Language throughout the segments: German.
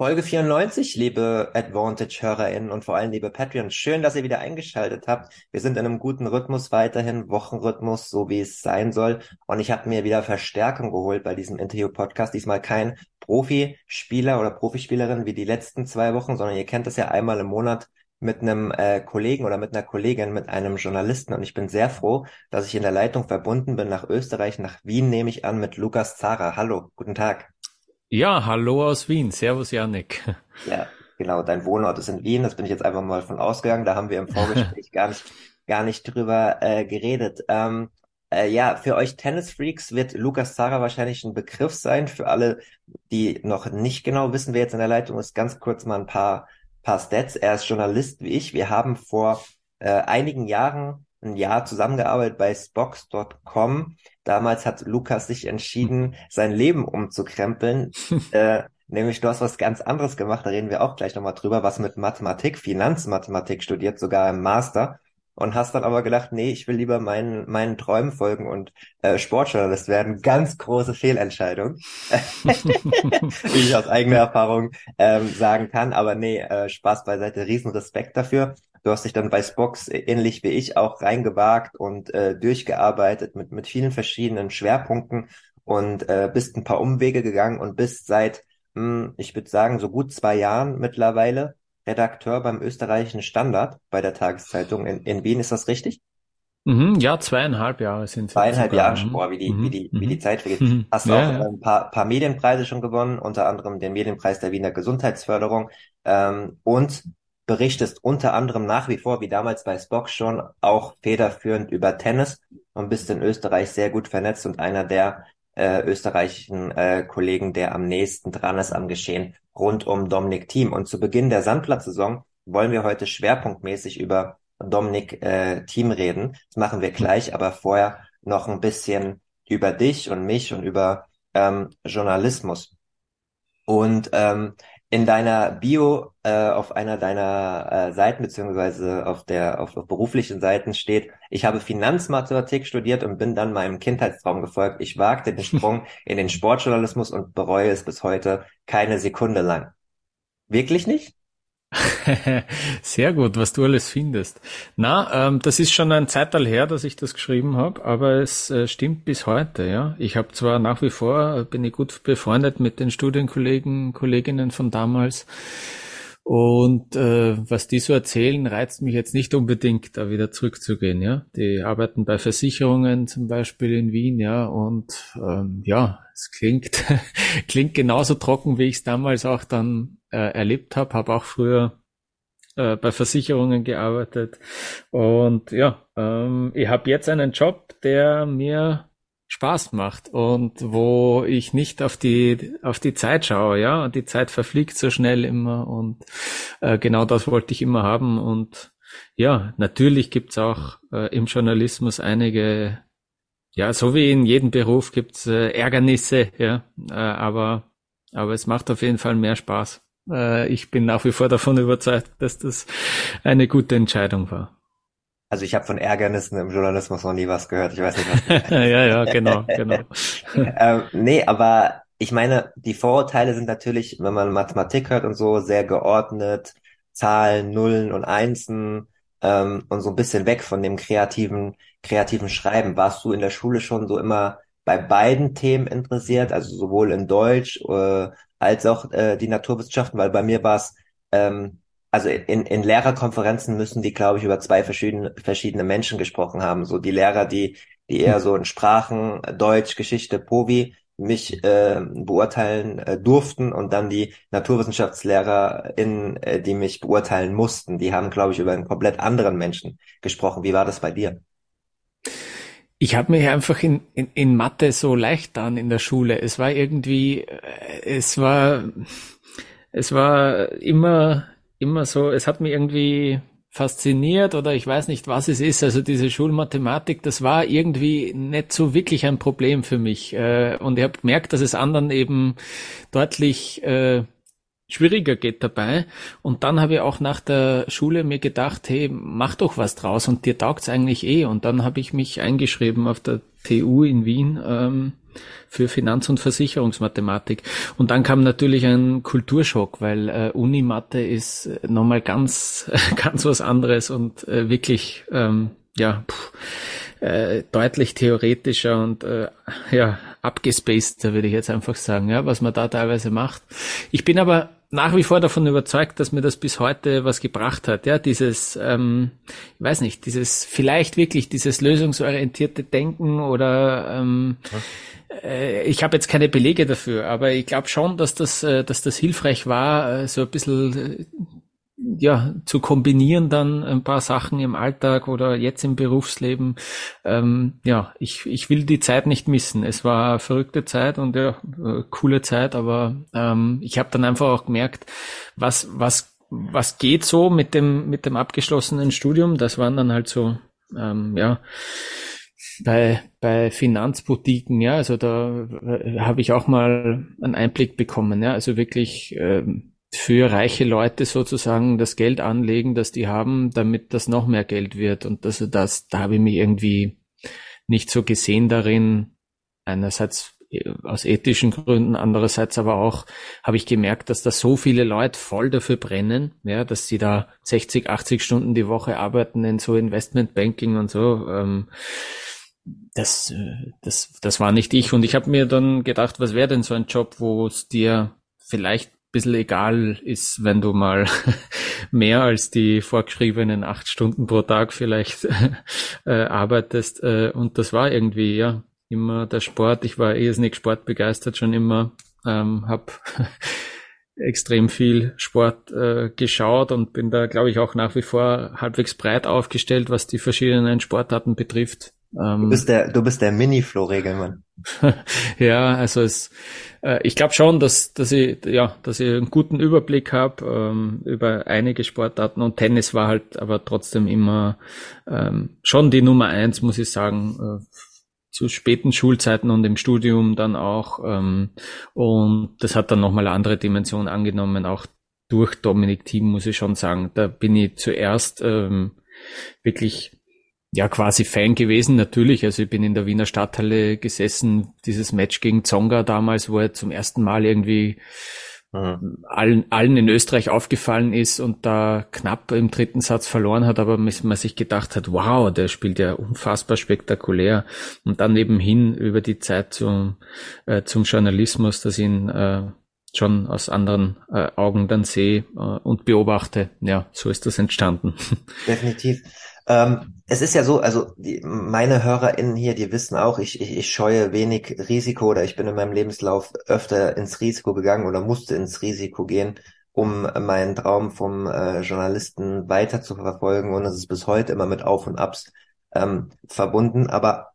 Folge 94, liebe Advantage-HörerInnen und vor allem liebe Patreon. Schön, dass ihr wieder eingeschaltet habt. Wir sind in einem guten Rhythmus weiterhin, Wochenrhythmus, so wie es sein soll. Und ich habe mir wieder Verstärkung geholt bei diesem Interview-Podcast. Diesmal kein Profispieler oder Profispielerin wie die letzten zwei Wochen, sondern ihr kennt das ja einmal im Monat mit einem äh, Kollegen oder mit einer Kollegin, mit einem Journalisten. Und ich bin sehr froh, dass ich in der Leitung verbunden bin nach Österreich, nach Wien nehme ich an, mit Lukas Zara. Hallo, guten Tag. Ja, hallo aus Wien. Servus, Janik. Ja, genau. Dein Wohnort ist in Wien. Das bin ich jetzt einfach mal von ausgegangen. Da haben wir im Vorgespräch gar nicht, gar nicht drüber äh, geredet. Ähm, äh, ja, für euch Tennisfreaks wird Lukas Zara wahrscheinlich ein Begriff sein. Für alle, die noch nicht genau wissen, wer jetzt in der Leitung ist, ganz kurz mal ein paar, paar Stats. Er ist Journalist wie ich. Wir haben vor äh, einigen Jahren ein Jahr zusammengearbeitet bei Spox.com. Damals hat Lukas sich entschieden, sein Leben umzukrempeln. äh, nämlich du hast was ganz anderes gemacht, da reden wir auch gleich nochmal drüber, was mit Mathematik, Finanzmathematik studiert, sogar im Master. Und hast dann aber gedacht, nee, ich will lieber meinen, meinen Träumen folgen und äh, Sportjournalist werden. Ganz große Fehlentscheidung, wie ich aus eigener Erfahrung ähm, sagen kann. Aber nee, äh, Spaß beiseite, riesen Respekt dafür. Du hast dich dann bei Spox ähnlich wie ich auch reingewagt und äh, durchgearbeitet mit, mit vielen verschiedenen Schwerpunkten und äh, bist ein paar Umwege gegangen und bist seit, mh, hm, ich würde sagen, so gut zwei Jahren mittlerweile Redakteur beim österreichischen Standard bei der Tageszeitung in, in Wien. Ist das richtig? Mhm, ja, zweieinhalb Jahre sind es. Zweieinhalb Jahre schon, boah, wie die, mhm. wie die, wie die mhm. Zeit vergeht. Mhm. Hast du ja, auch ja. ein paar, paar Medienpreise schon gewonnen, unter anderem den Medienpreis der Wiener Gesundheitsförderung ähm, und berichtest unter anderem nach wie vor, wie damals bei Spock schon, auch federführend über Tennis und bist in Österreich sehr gut vernetzt und einer der äh, österreichischen äh, Kollegen, der am nächsten dran ist am Geschehen rund um Dominik Thiem. Und zu Beginn der Sandplatzsaison wollen wir heute schwerpunktmäßig über Dominik äh, Thiem reden. Das machen wir gleich, aber vorher noch ein bisschen über dich und mich und über ähm, Journalismus. Und ähm, in deiner Bio äh, auf einer deiner äh, Seiten beziehungsweise auf der auf, auf beruflichen Seiten steht, ich habe Finanzmathematik studiert und bin dann meinem Kindheitstraum gefolgt. Ich wagte den Sprung in den Sportjournalismus und bereue es bis heute keine Sekunde lang. Wirklich nicht? Sehr gut, was du alles findest. Na, ähm, das ist schon ein Zeitalter her, dass ich das geschrieben habe, aber es äh, stimmt bis heute. Ja, ich habe zwar nach wie vor äh, bin ich gut befreundet mit den Studienkollegen, Kolleginnen von damals. Und äh, was die so erzählen, reizt mich jetzt nicht unbedingt, da wieder zurückzugehen. Ja, die arbeiten bei Versicherungen zum Beispiel in Wien, ja, und ähm, ja, es klingt klingt genauso trocken, wie ich es damals auch dann äh, erlebt habe, habe auch früher äh, bei Versicherungen gearbeitet. Und ja, ähm, ich habe jetzt einen Job, der mir Spaß macht und wo ich nicht auf die auf die Zeit schaue, ja, und die Zeit verfliegt so schnell immer und äh, genau das wollte ich immer haben. Und ja, natürlich gibt's auch äh, im Journalismus einige, ja, so wie in jedem Beruf gibt's äh, Ärgernisse, ja, äh, aber aber es macht auf jeden Fall mehr Spaß. Äh, ich bin nach wie vor davon überzeugt, dass das eine gute Entscheidung war. Also ich habe von Ärgernissen im Journalismus noch nie was gehört. Ich weiß nicht, was. ja, ja, genau, genau. ähm, nee, aber ich meine, die Vorurteile sind natürlich, wenn man Mathematik hört und so, sehr geordnet, Zahlen, Nullen und Einsen ähm, und so ein bisschen weg von dem kreativen, kreativen Schreiben. Warst du in der Schule schon so immer bei beiden Themen interessiert, also sowohl in Deutsch äh, als auch äh, die Naturwissenschaften, weil bei mir war es, ähm, also in, in Lehrerkonferenzen müssen die, glaube ich, über zwei verschiedene, verschiedene Menschen gesprochen haben. So die Lehrer, die, die eher so in Sprachen, Deutsch, Geschichte, Povi mich äh, beurteilen äh, durften und dann die Naturwissenschaftslehrer, in, äh, die mich beurteilen mussten. Die haben, glaube ich, über einen komplett anderen Menschen gesprochen. Wie war das bei dir? Ich habe mich einfach in, in, in Mathe so leicht an in der Schule. Es war irgendwie, äh, es war, es war immer, immer so, es hat mir irgendwie fasziniert oder ich weiß nicht, was es ist. Also diese Schulmathematik, das war irgendwie nicht so wirklich ein Problem für mich. Äh, und ich habe gemerkt, dass es anderen eben deutlich äh, schwieriger geht dabei. Und dann habe ich auch nach der Schule mir gedacht, hey, mach doch was draus und dir taugt's eigentlich eh. Und dann habe ich mich eingeschrieben auf der TU in Wien ähm, für Finanz- und Versicherungsmathematik. Und dann kam natürlich ein Kulturschock, weil äh, Unimathe ist nochmal ganz, ganz was anderes und äh, wirklich, ähm, ja, pff, äh, deutlich theoretischer und äh, ja, abgespaceder, würde ich jetzt einfach sagen, ja, was man da teilweise macht. Ich bin aber nach wie vor davon überzeugt, dass mir das bis heute was gebracht hat. Ja, dieses, ähm, ich weiß nicht, dieses vielleicht wirklich dieses lösungsorientierte Denken oder ähm, äh, ich habe jetzt keine Belege dafür, aber ich glaube schon, dass das, äh, dass das hilfreich war, äh, so ein bisschen äh, ja, zu kombinieren dann ein paar Sachen im Alltag oder jetzt im Berufsleben. Ähm, ja, ich, ich will die Zeit nicht missen. Es war verrückte Zeit und ja, äh, coole Zeit, aber ähm, ich habe dann einfach auch gemerkt, was, was, was geht so mit dem, mit dem abgeschlossenen Studium. Das waren dann halt so, ähm, ja, bei, bei Finanzboutiquen, ja, also da äh, habe ich auch mal einen Einblick bekommen, ja, also wirklich ähm, für reiche Leute sozusagen das Geld anlegen, das die haben, damit das noch mehr Geld wird. Und das, das, da habe ich mich irgendwie nicht so gesehen darin. Einerseits äh, aus ethischen Gründen, andererseits aber auch habe ich gemerkt, dass da so viele Leute voll dafür brennen, ja, dass sie da 60, 80 Stunden die Woche arbeiten in so Investmentbanking und so. Ähm, das, äh, das, das war nicht ich. Und ich habe mir dann gedacht, was wäre denn so ein Job, wo es dir vielleicht bisschen egal ist, wenn du mal mehr als die vorgeschriebenen acht Stunden pro Tag vielleicht äh, arbeitest. Äh, und das war irgendwie, ja, immer der Sport. Ich war irrsinnig sportbegeistert schon immer, ähm, habe extrem viel Sport äh, geschaut und bin da, glaube ich, auch nach wie vor halbwegs breit aufgestellt, was die verschiedenen Sportarten betrifft. Ähm, du bist der, du bist der Mini-Flo-Regelmann. ja, also es, äh, ich glaube schon, dass, dass ich, ja, dass ich einen guten Überblick habe ähm, über einige Sportarten und Tennis war halt aber trotzdem immer ähm, schon die Nummer eins, muss ich sagen, äh, zu späten Schulzeiten und im Studium dann auch. Ähm, und das hat dann nochmal eine andere Dimension angenommen, auch durch Dominik Thiem, muss ich schon sagen. Da bin ich zuerst ähm, wirklich ja quasi Fan gewesen, natürlich. Also ich bin in der Wiener Stadthalle gesessen, dieses Match gegen Zonga damals, wo er zum ersten Mal irgendwie mhm. allen, allen in Österreich aufgefallen ist und da knapp im dritten Satz verloren hat, aber man sich gedacht hat, wow, der spielt ja unfassbar spektakulär. Und dann nebenhin über die Zeit zum, äh, zum Journalismus, dass ihn äh, schon aus anderen äh, Augen dann sehe äh, und beobachte. Ja, so ist das entstanden. Definitiv. Ähm, es ist ja so, also die, meine HörerInnen hier, die wissen auch, ich, ich, ich scheue wenig Risiko oder ich bin in meinem Lebenslauf öfter ins Risiko gegangen oder musste ins Risiko gehen, um meinen Traum vom äh, Journalisten weiter zu verfolgen und es ist bis heute immer mit Auf und Abs ähm, verbunden. Aber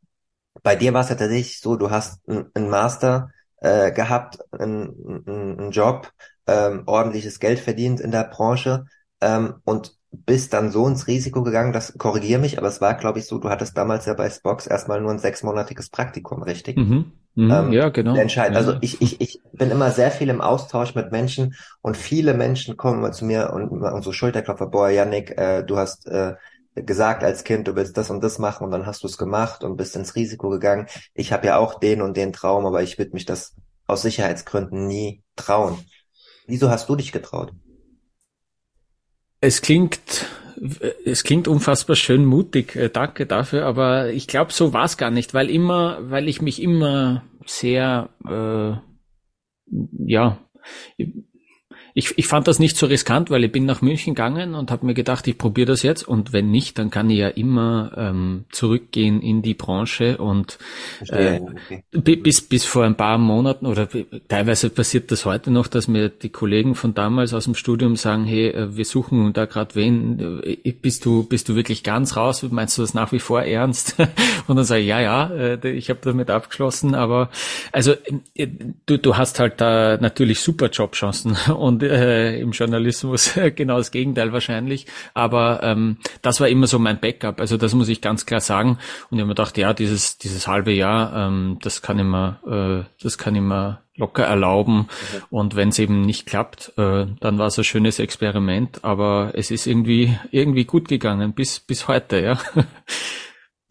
bei dir war es ja tatsächlich so, du hast einen Master äh, gehabt, einen, Job, ähm, ordentliches Geld verdient in der Branche ähm, und bist dann so ins Risiko gegangen, das korrigier mich, aber es war, glaube ich, so, du hattest damals ja bei Spox erstmal nur ein sechsmonatiges Praktikum, richtig? Mhm. Mhm, ähm, ja, genau. Entscheidend. Also ich, ich, ich bin immer sehr viel im Austausch mit Menschen und viele Menschen kommen zu mir und, und so Schulterklopfer, boah, Yannick, äh, du hast äh, gesagt als Kind, du willst das und das machen und dann hast du es gemacht und bist ins Risiko gegangen. Ich habe ja auch den und den Traum, aber ich würde mich das aus Sicherheitsgründen nie trauen. Wieso hast du dich getraut? Es klingt, es klingt unfassbar schön mutig. Äh, danke dafür, aber ich glaube, so war es gar nicht, weil immer, weil ich mich immer sehr, äh, ja, ich, ich fand das nicht so riskant, weil ich bin nach München gegangen und habe mir gedacht, ich probiere das jetzt und wenn nicht, dann kann ich ja immer ähm, zurückgehen in die Branche und äh, okay. bis, bis vor ein paar Monaten oder teilweise passiert das heute noch, dass mir die Kollegen von damals aus dem Studium sagen, hey, äh, wir suchen da gerade wen, äh, bist du, bist du wirklich ganz raus, meinst du das nach wie vor ernst? und dann sage ich, ja, ja, äh, ich habe damit abgeschlossen, aber also du, du hast halt da natürlich super Jobchancen und äh, im Journalismus genau das Gegenteil wahrscheinlich. Aber ähm, das war immer so mein Backup. Also das muss ich ganz klar sagen. Und ich habe mir gedacht, ja, dieses dieses halbe Jahr, ähm, das kann ich mir, äh, das kann ich mir locker erlauben. Mhm. Und wenn es eben nicht klappt, äh, dann war es ein schönes Experiment. Aber es ist irgendwie irgendwie gut gegangen bis bis heute, ja.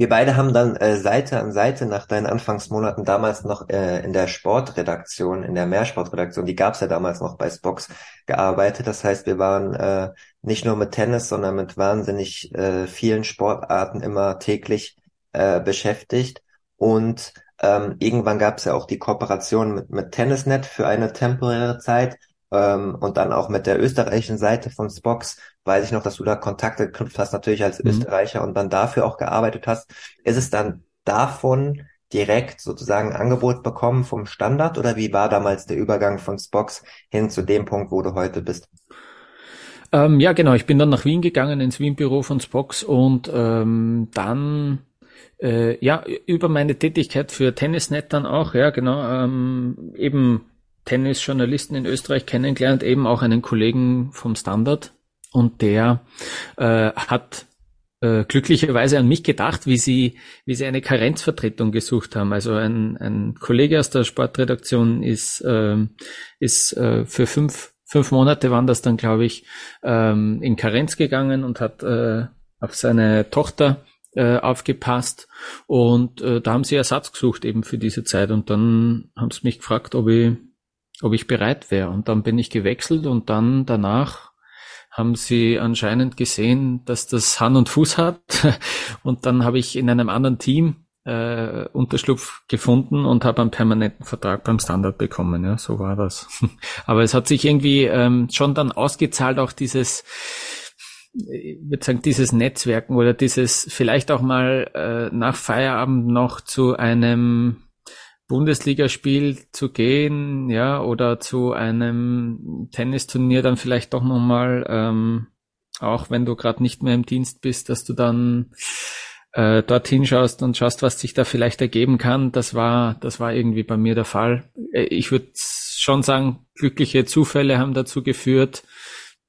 Wir beide haben dann äh, Seite an Seite nach deinen Anfangsmonaten damals noch äh, in der Sportredaktion, in der Mehrsportredaktion, die gab's ja damals noch bei Spox, gearbeitet. Das heißt, wir waren äh, nicht nur mit Tennis, sondern mit wahnsinnig äh, vielen Sportarten immer täglich äh, beschäftigt. Und ähm, irgendwann gab's ja auch die Kooperation mit, mit Tennisnet für eine temporäre Zeit ähm, und dann auch mit der österreichischen Seite von Spox weiß ich noch, dass du da Kontakte geknüpft hast, natürlich als mhm. Österreicher und dann dafür auch gearbeitet hast. Ist es dann davon direkt sozusagen Angebot bekommen vom Standard oder wie war damals der Übergang von Spox hin zu dem Punkt, wo du heute bist? Ähm, ja, genau. Ich bin dann nach Wien gegangen, ins Wien-Büro von Spox und ähm, dann äh, ja über meine Tätigkeit für Tennisnet dann auch, ja genau, ähm, eben Tennisjournalisten in Österreich kennengelernt, eben auch einen Kollegen vom Standard und der äh, hat äh, glücklicherweise an mich gedacht, wie sie, wie sie eine Karenzvertretung gesucht haben. Also ein, ein Kollege aus der Sportredaktion ist, äh, ist äh, für fünf, fünf Monate waren das dann, glaube ich, ähm, in Karenz gegangen und hat äh, auf seine Tochter äh, aufgepasst und äh, da haben sie Ersatz gesucht eben für diese Zeit und dann haben sie mich gefragt, ob ich ob ich bereit wäre. Und dann bin ich gewechselt und dann danach haben sie anscheinend gesehen, dass das Hand und Fuß hat. Und dann habe ich in einem anderen Team äh, Unterschlupf gefunden und habe einen permanenten Vertrag beim Standard bekommen. Ja, so war das. Aber es hat sich irgendwie ähm, schon dann ausgezahlt, auch dieses, ich würde sagen, dieses Netzwerken oder dieses vielleicht auch mal äh, nach Feierabend noch zu einem Bundesligaspiel zu gehen, ja, oder zu einem Tennisturnier dann vielleicht doch nochmal, ähm, auch wenn du gerade nicht mehr im Dienst bist, dass du dann äh, dorthin schaust und schaust, was sich da vielleicht ergeben kann. Das war, das war irgendwie bei mir der Fall. Äh, ich würde schon sagen, glückliche Zufälle haben dazu geführt.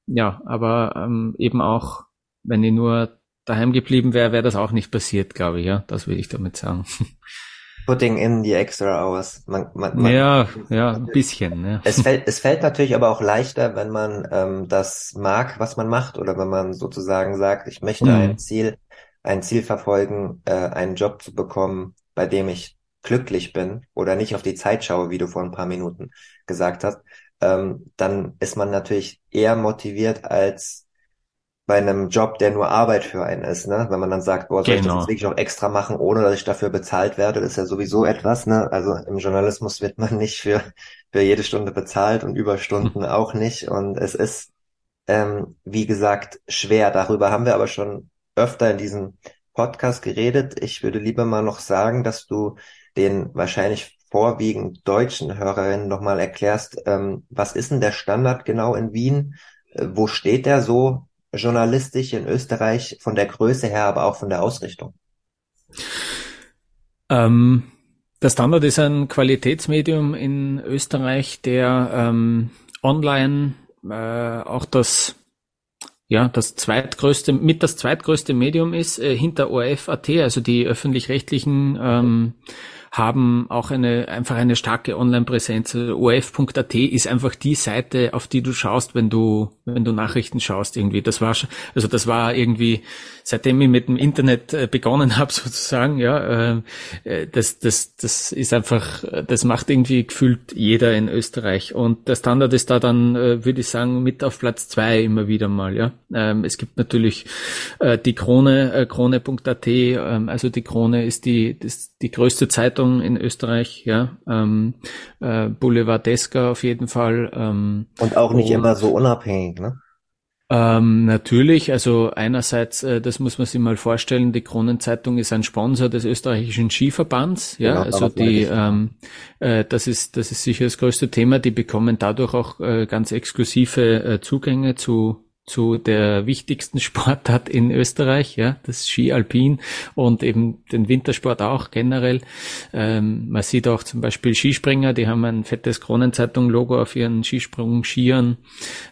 Ja, aber ähm, eben auch, wenn ich nur daheim geblieben wäre, wäre das auch nicht passiert, glaube ich. Ja, das will ich damit sagen. Putting in the extra hours. Man, man, man, ja, ja, ein bisschen. Ja. Es fällt, es fällt natürlich aber auch leichter, wenn man ähm, das mag, was man macht, oder wenn man sozusagen sagt, ich möchte mhm. ein Ziel, ein Ziel verfolgen, äh, einen Job zu bekommen, bei dem ich glücklich bin oder nicht auf die Zeit schaue, wie du vor ein paar Minuten gesagt hast, ähm, dann ist man natürlich eher motiviert als bei einem Job, der nur Arbeit für einen ist, ne? Wenn man dann sagt, boah, soll genau. ich das genau. jetzt wirklich auch extra machen, ohne dass ich dafür bezahlt werde, das ist ja sowieso etwas, ne? Also im Journalismus wird man nicht für, für jede Stunde bezahlt und Überstunden hm. auch nicht. Und es ist, ähm, wie gesagt, schwer. Darüber haben wir aber schon öfter in diesem Podcast geredet. Ich würde lieber mal noch sagen, dass du den wahrscheinlich vorwiegend deutschen Hörerinnen nochmal erklärst, ähm, was ist denn der Standard genau in Wien? Äh, wo steht der so journalistisch in Österreich von der Größe her, aber auch von der Ausrichtung? Ähm, der Standard ist ein Qualitätsmedium in Österreich, der ähm, online äh, auch das ja, das zweitgrößte, mit das zweitgrößte Medium ist, äh, hinter ORF.at, also die öffentlich-rechtlichen ähm, haben auch eine, einfach eine starke Online-Präsenz. OF.at ist einfach die Seite, auf die du schaust, wenn du, wenn du Nachrichten schaust irgendwie. Das war, also das war irgendwie, seitdem ich mit dem Internet äh, begonnen habe sozusagen, ja, äh, äh, das, das, das ist einfach, das macht irgendwie gefühlt jeder in Österreich. Und der Standard ist da dann, würde ich sagen, mit auf Platz zwei immer wieder mal, ja. Ähm, es gibt natürlich die Krone, Krone.at, ähm, also die Krone ist die, das, die größte Zeitung Zeitung in Österreich, ja. Ähm, äh, Boulevardeska auf jeden Fall. Ähm, und auch nicht und, immer so unabhängig, ne? Ähm, natürlich, also einerseits, äh, das muss man sich mal vorstellen, die Kronenzeitung ist ein Sponsor des österreichischen Skiverbands, ja, genau, also die, ähm, äh, das ist, das ist sicher das größte Thema, die bekommen dadurch auch äh, ganz exklusive äh, Zugänge zu zu der wichtigsten Sportart in Österreich, ja, das Ski Alpin und eben den Wintersport auch generell. Ähm, man sieht auch zum Beispiel Skispringer, die haben ein fettes Kronenzeitung-Logo auf ihren Skisprung-Skiern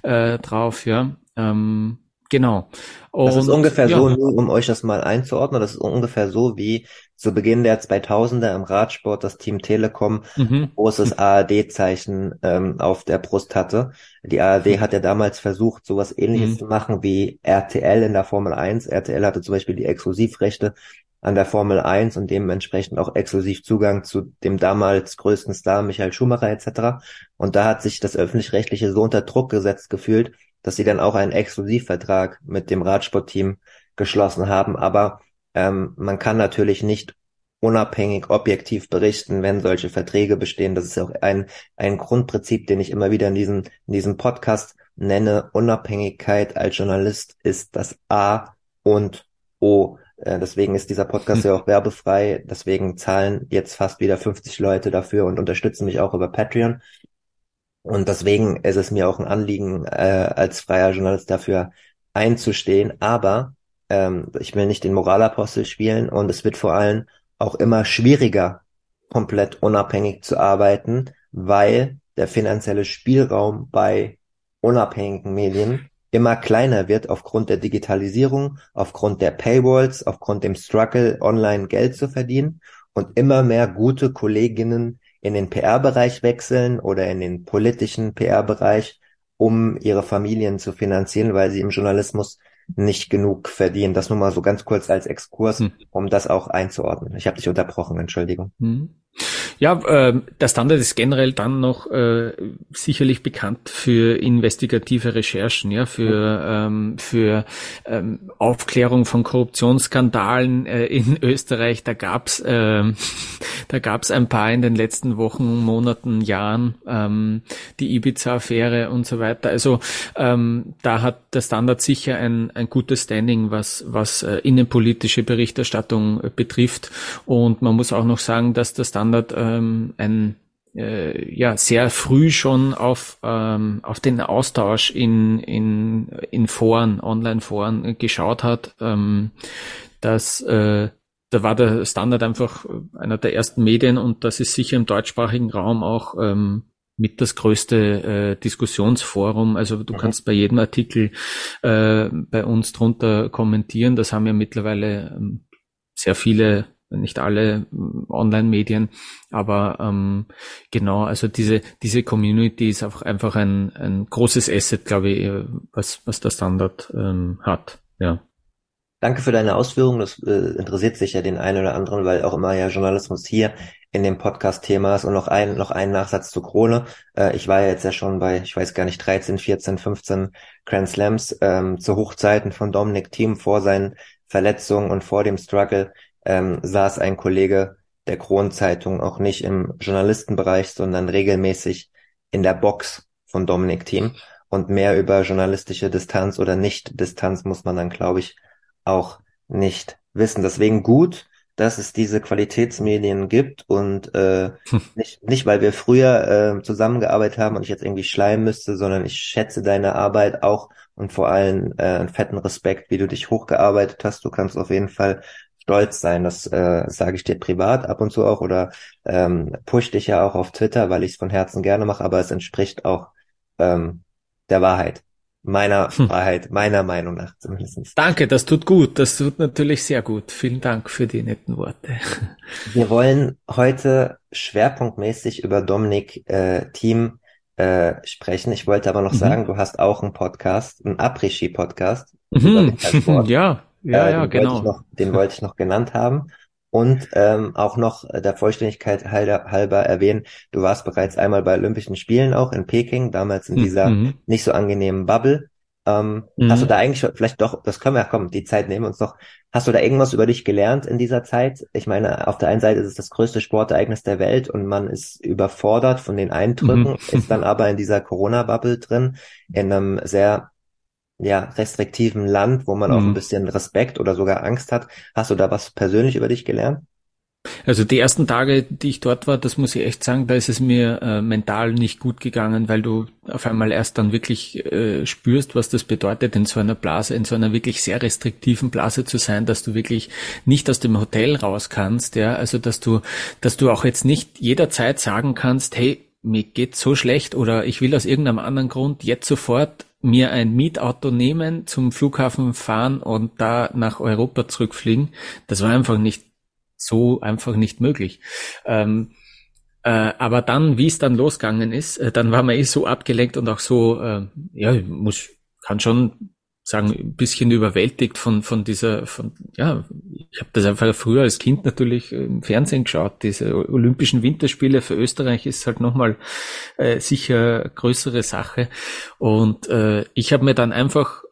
äh, drauf, ja. Ähm, genau. Und, das ist ungefähr ja. so, nur um euch das mal einzuordnen, das ist ungefähr so wie zu Beginn der 2000er im Radsport das Team Telekom mhm. großes ARD-Zeichen ähm, auf der Brust hatte. Die ARD hat ja damals versucht, sowas ähnliches mhm. zu machen wie RTL in der Formel 1. RTL hatte zum Beispiel die Exklusivrechte an der Formel 1 und dementsprechend auch exklusiv Zugang zu dem damals größten Star Michael Schumacher etc. Und da hat sich das öffentlich-rechtliche so unter Druck gesetzt gefühlt, dass sie dann auch einen Exklusivvertrag mit dem Radsportteam geschlossen haben. Aber ähm, man kann natürlich nicht unabhängig, objektiv berichten, wenn solche Verträge bestehen. Das ist auch ein, ein Grundprinzip, den ich immer wieder in diesem, in diesem Podcast nenne. Unabhängigkeit als Journalist ist das A und O. Äh, deswegen ist dieser Podcast ja auch werbefrei. Deswegen zahlen jetzt fast wieder 50 Leute dafür und unterstützen mich auch über Patreon. Und deswegen ist es mir auch ein Anliegen, äh, als freier Journalist dafür einzustehen. Aber ähm, ich will nicht den Moralapostel spielen und es wird vor allem auch immer schwieriger, komplett unabhängig zu arbeiten, weil der finanzielle Spielraum bei unabhängigen Medien immer kleiner wird aufgrund der Digitalisierung, aufgrund der Paywalls, aufgrund dem Struggle, online Geld zu verdienen und immer mehr gute Kolleginnen in den PR-Bereich wechseln oder in den politischen PR-Bereich, um ihre Familien zu finanzieren, weil sie im Journalismus nicht genug verdienen. Das nur mal so ganz kurz als Exkurs, hm. um das auch einzuordnen. Ich habe dich unterbrochen, Entschuldigung. Hm. Ja, äh, der Standard ist generell dann noch äh, sicherlich bekannt für investigative Recherchen, ja, für ähm, für ähm, Aufklärung von Korruptionsskandalen äh, in Österreich. Da gab's äh, da gab's ein paar in den letzten Wochen, Monaten, Jahren, ähm, die Ibiza-Affäre und so weiter. Also ähm, da hat der Standard sicher ein ein gutes Standing, was was äh, innenpolitische Berichterstattung äh, betrifft. Und man muss auch noch sagen, dass der Standard äh, ähm, ein äh, ja sehr früh schon auf ähm, auf den Austausch in in in Foren, Online-Foren geschaut hat, ähm, dass äh, da war der Standard einfach einer der ersten Medien und das ist sicher im deutschsprachigen Raum auch ähm, mit das größte äh, Diskussionsforum. Also du mhm. kannst bei jedem Artikel äh, bei uns drunter kommentieren. Das haben ja mittlerweile ähm, sehr viele nicht alle mm, Online-Medien, aber ähm, genau, also diese diese Community ist auch einfach ein, ein großes Asset, glaube ich, was was der Standard ähm, hat. Ja. Danke für deine Ausführungen. Das äh, interessiert sich ja den einen oder anderen, weil auch immer ja Journalismus hier in dem Podcast Thema ist. Und noch ein, noch ein Nachsatz zu Krone. Äh, ich war ja jetzt ja schon bei, ich weiß gar nicht, 13, 14, 15 Grand Slams ähm, zu Hochzeiten von Dominic Thiem vor seinen Verletzungen und vor dem Struggle ähm, saß ein Kollege der Kronzeitung auch nicht im Journalistenbereich, sondern regelmäßig in der Box von Dominik Thiem. Und mehr über journalistische Distanz oder Nicht-Distanz muss man dann, glaube ich, auch nicht wissen. Deswegen gut, dass es diese Qualitätsmedien gibt und äh, hm. nicht, nicht, weil wir früher äh, zusammengearbeitet haben und ich jetzt irgendwie schleimen müsste, sondern ich schätze deine Arbeit auch und vor allem äh, einen fetten Respekt, wie du dich hochgearbeitet hast. Du kannst auf jeden Fall stolz sein. Das äh, sage ich dir privat ab und zu auch oder ähm, push dich ja auch auf Twitter, weil ich es von Herzen gerne mache, aber es entspricht auch ähm, der Wahrheit. Meiner hm. Wahrheit, meiner Meinung nach zumindest. Danke, das tut gut. Das tut natürlich sehr gut. Vielen Dank für die netten Worte. Wir wollen heute schwerpunktmäßig über Dominik äh, Team äh, sprechen. Ich wollte aber noch mhm. sagen, du hast auch einen Podcast, einen Après-Ski-Podcast. Mhm. Ja, ja, äh, ja, genau. Wollte noch, den wollte ich noch genannt haben. Und ähm, auch noch der Vollständigkeit halber, halber erwähnen, du warst bereits einmal bei Olympischen Spielen auch in Peking, damals in dieser mhm. nicht so angenehmen Bubble. Ähm, mhm. Hast du da eigentlich vielleicht doch, das können wir ja kommen, die Zeit nehmen wir uns noch. Hast du da irgendwas über dich gelernt in dieser Zeit? Ich meine, auf der einen Seite ist es das größte Sportereignis der Welt und man ist überfordert von den Eindrücken, mhm. ist dann aber in dieser Corona-Bubble drin, in einem sehr ja, restriktiven Land, wo man mhm. auch ein mhm. bisschen Respekt oder sogar Angst hat. Hast du da was persönlich über dich gelernt? Also die ersten Tage, die ich dort war, das muss ich echt sagen, da ist es mir äh, mental nicht gut gegangen, weil du auf einmal erst dann wirklich äh, spürst, was das bedeutet, in so einer Blase, in so einer wirklich sehr restriktiven Blase zu sein, dass du wirklich nicht aus dem Hotel raus kannst, ja, also dass du, dass du auch jetzt nicht jederzeit sagen kannst, hey, mir geht so schlecht oder ich will aus irgendeinem anderen Grund jetzt sofort mir ein Mietauto nehmen, zum Flughafen fahren und da nach Europa zurückfliegen. Das war einfach nicht so einfach nicht möglich. Ähm, äh, aber dann, wie es dann losgegangen ist, äh, dann war man eh so abgelenkt und auch so, äh, ja, muss, kann schon sagen, ein bisschen überwältigt von, von dieser, von, ja, ich habe das einfach früher als Kind natürlich im Fernsehen geschaut. Diese Olympischen Winterspiele für Österreich ist halt nochmal äh, sicher größere Sache. Und äh, ich habe mir dann einfach,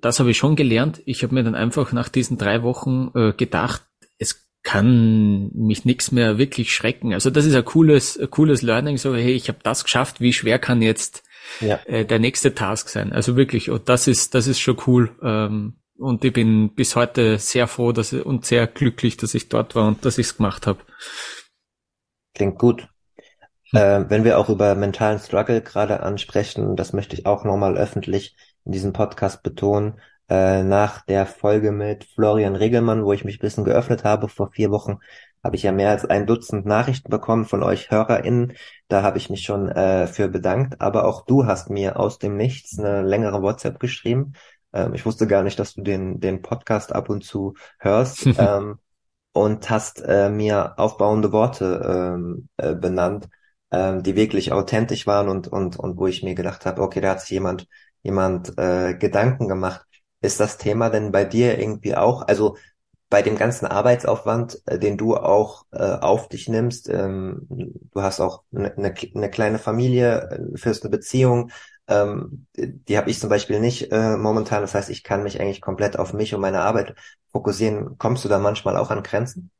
das habe ich schon gelernt, ich habe mir dann einfach nach diesen drei Wochen äh, gedacht, es kann mich nichts mehr wirklich schrecken. Also das ist ein cooles, ein cooles Learning, so hey, ich habe das geschafft, wie schwer kann jetzt ja. äh, der nächste Task sein? Also wirklich, und das ist, das ist schon cool. Ähm, und ich bin bis heute sehr froh dass, und sehr glücklich, dass ich dort war und dass ich es gemacht habe. Klingt gut. Hm. Äh, wenn wir auch über mentalen Struggle gerade ansprechen, das möchte ich auch nochmal öffentlich in diesem Podcast betonen, äh, nach der Folge mit Florian Regelmann, wo ich mich ein bisschen geöffnet habe vor vier Wochen, habe ich ja mehr als ein Dutzend Nachrichten bekommen von euch HörerInnen. Da habe ich mich schon äh, für bedankt. Aber auch du hast mir aus dem Nichts eine längere WhatsApp geschrieben. Ähm, ich wusste gar nicht, dass du den, den Podcast ab und zu hörst. ähm, und hast äh, mir aufbauende Worte ähm, äh, benannt, ähm, die wirklich authentisch waren und, und, und wo ich mir gedacht habe, okay, da hat sich jemand, jemand äh, Gedanken gemacht. Ist das Thema denn bei dir irgendwie auch, also bei dem ganzen Arbeitsaufwand, äh, den du auch äh, auf dich nimmst, ähm, du hast auch eine, eine, eine kleine Familie, äh, führst eine Beziehung, ähm, die habe ich zum Beispiel nicht äh, momentan. Das heißt, ich kann mich eigentlich komplett auf mich und meine Arbeit fokussieren. Kommst du da manchmal auch an Grenzen?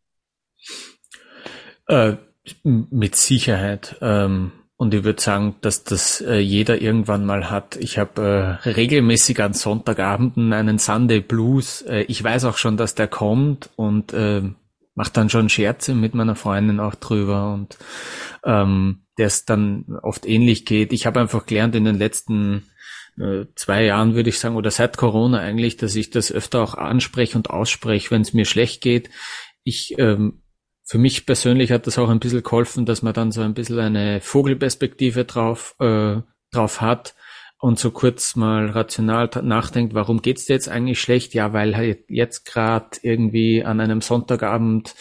Äh, mit Sicherheit. Ähm, und ich würde sagen, dass das äh, jeder irgendwann mal hat. Ich habe äh, regelmäßig an Sonntagabenden einen Sunday Blues. Äh, ich weiß auch schon, dass der kommt und äh, mache dann schon Scherze mit meiner Freundin auch drüber und ähm, der es dann oft ähnlich geht. Ich habe einfach gelernt in den letzten äh, zwei Jahren, würde ich sagen, oder seit Corona eigentlich, dass ich das öfter auch anspreche und ausspreche, wenn es mir schlecht geht. Ich ähm, für mich persönlich hat das auch ein bisschen geholfen, dass man dann so ein bisschen eine Vogelperspektive drauf, äh, drauf hat und so kurz mal rational nachdenkt, warum geht's dir jetzt eigentlich schlecht? Ja, weil halt jetzt gerade irgendwie an einem Sonntagabend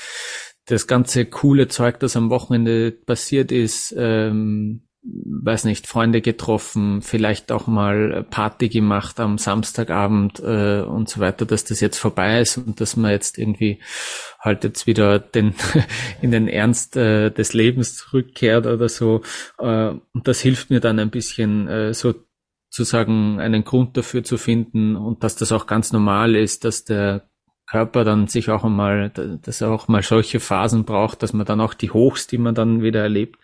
das ganze coole Zeug, das am Wochenende passiert ist, ähm, weiß nicht, Freunde getroffen, vielleicht auch mal Party gemacht am Samstagabend äh, und so weiter, dass das jetzt vorbei ist und dass man jetzt irgendwie halt jetzt wieder den in den Ernst äh, des Lebens zurückkehrt oder so. Äh, und das hilft mir dann ein bisschen äh, so zu sagen, einen Grund dafür zu finden und dass das auch ganz normal ist, dass der Körper dann sich auch einmal, dass er auch mal solche Phasen braucht, dass man dann auch die Hochs, die man dann wieder erlebt,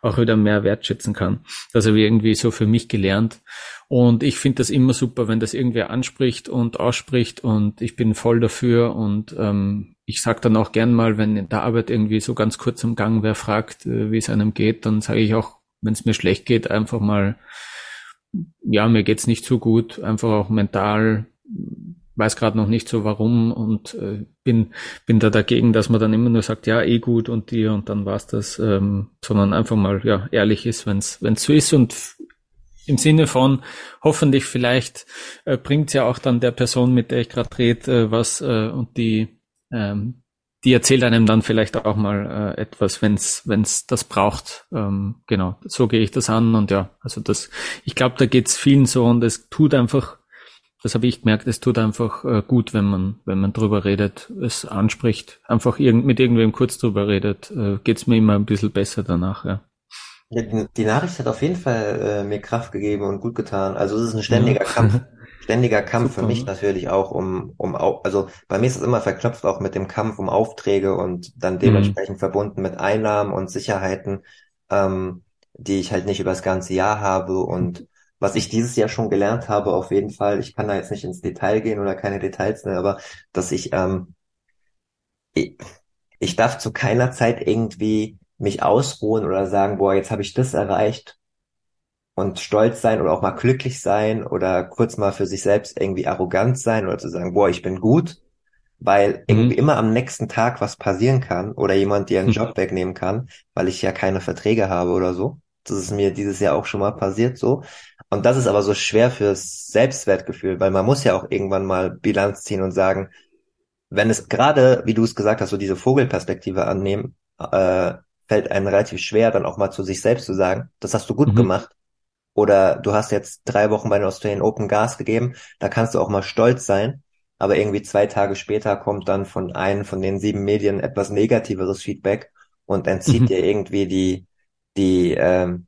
auch wieder mehr wertschätzen kann. Das habe ich irgendwie so für mich gelernt. Und ich finde das immer super, wenn das irgendwer anspricht und ausspricht und ich bin voll dafür und ähm, ich sage dann auch gern mal, wenn in der Arbeit irgendwie so ganz kurz am Gang wer fragt, äh, wie es einem geht, dann sage ich auch, wenn es mir schlecht geht, einfach mal, ja, mir geht's nicht so gut, einfach auch mental weiß gerade noch nicht so warum und äh, bin bin da dagegen, dass man dann immer nur sagt, ja, eh gut und dir und dann war's das, ähm, sondern einfach mal ja ehrlich ist, wenn's wenn's so ist und im Sinne von hoffentlich vielleicht äh, bringt ja auch dann der Person, mit der ich gerade rede, äh, was äh, und die ähm, die erzählt einem dann vielleicht auch mal äh, etwas, wenn's wenn's das braucht. Ähm, genau, so gehe ich das an und ja, also das, ich glaube, da geht's vielen so und es tut einfach das habe ich gemerkt, es tut einfach äh, gut, wenn man, wenn man drüber redet, es anspricht, einfach irgend, mit irgendwem kurz drüber redet, äh, geht's mir immer ein bisschen besser danach, ja. Die, die Nachricht hat auf jeden Fall äh, mir Kraft gegeben und gut getan. Also es ist ein ständiger ja. Kampf, ständiger Kampf Super, für mich natürlich auch um, um, also bei mir ist es immer verknüpft auch mit dem Kampf um Aufträge und dann mhm. dementsprechend mhm. verbunden mit Einnahmen und Sicherheiten, ähm, die ich halt nicht über das ganze Jahr habe und was ich dieses Jahr schon gelernt habe, auf jeden Fall, ich kann da jetzt nicht ins Detail gehen oder keine Details, ne, aber dass ich, ähm, ich, ich darf zu keiner Zeit irgendwie mich ausruhen oder sagen, boah, jetzt habe ich das erreicht und stolz sein oder auch mal glücklich sein oder kurz mal für sich selbst irgendwie arrogant sein oder zu sagen, boah, ich bin gut, weil mhm. irgendwie immer am nächsten Tag was passieren kann oder jemand dir einen mhm. Job wegnehmen kann, weil ich ja keine Verträge habe oder so. Das ist mir dieses Jahr auch schon mal passiert so. Und das ist aber so schwer fürs Selbstwertgefühl, weil man muss ja auch irgendwann mal Bilanz ziehen und sagen, wenn es gerade, wie du es gesagt hast, so diese Vogelperspektive annehmen, äh, fällt einem relativ schwer, dann auch mal zu sich selbst zu sagen, das hast du gut mhm. gemacht. Oder du hast jetzt drei Wochen bei den Australian Open Gas gegeben, da kannst du auch mal stolz sein. Aber irgendwie zwei Tage später kommt dann von einem von den sieben Medien etwas negativeres Feedback und entzieht mhm. dir irgendwie die, die, ähm,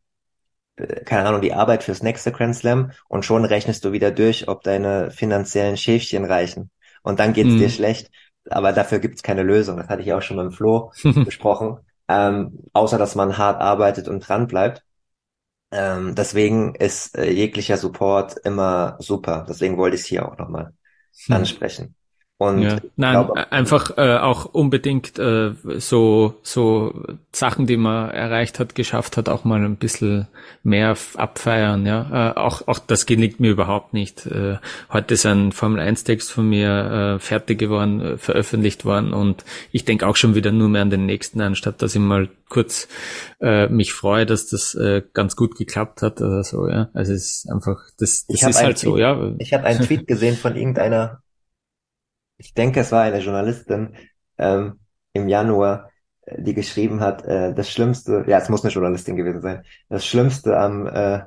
keine Ahnung, die Arbeit fürs nächste Grand Slam und schon rechnest du wieder durch, ob deine finanziellen Schäfchen reichen. Und dann geht's mhm. dir schlecht. Aber dafür gibt's keine Lösung. Das hatte ich auch schon mit dem Flo besprochen. Ähm, außer dass man hart arbeitet und dran bleibt. Ähm, deswegen ist äh, jeglicher Support immer super. Deswegen wollte ich es hier auch nochmal hm. ansprechen. Und ja. Nein, glaube, einfach äh, auch unbedingt äh, so so Sachen, die man erreicht hat, geschafft hat, auch mal ein bisschen mehr abfeiern. Ja, äh, auch auch das gelingt mir überhaupt nicht. Äh, heute ist ein Formel 1 Text von mir äh, fertig geworden, äh, veröffentlicht worden und ich denke auch schon wieder nur mehr an den nächsten, anstatt dass ich mal kurz äh, mich freue, dass das äh, ganz gut geklappt hat oder so. Ja, also es ist einfach das, das ist halt Tweet, so. Ja, ich habe einen Tweet gesehen von irgendeiner ich denke, es war eine Journalistin ähm, im Januar, äh, die geschrieben hat, äh, das Schlimmste, ja, es muss eine Journalistin gewesen sein, das Schlimmste am, äh,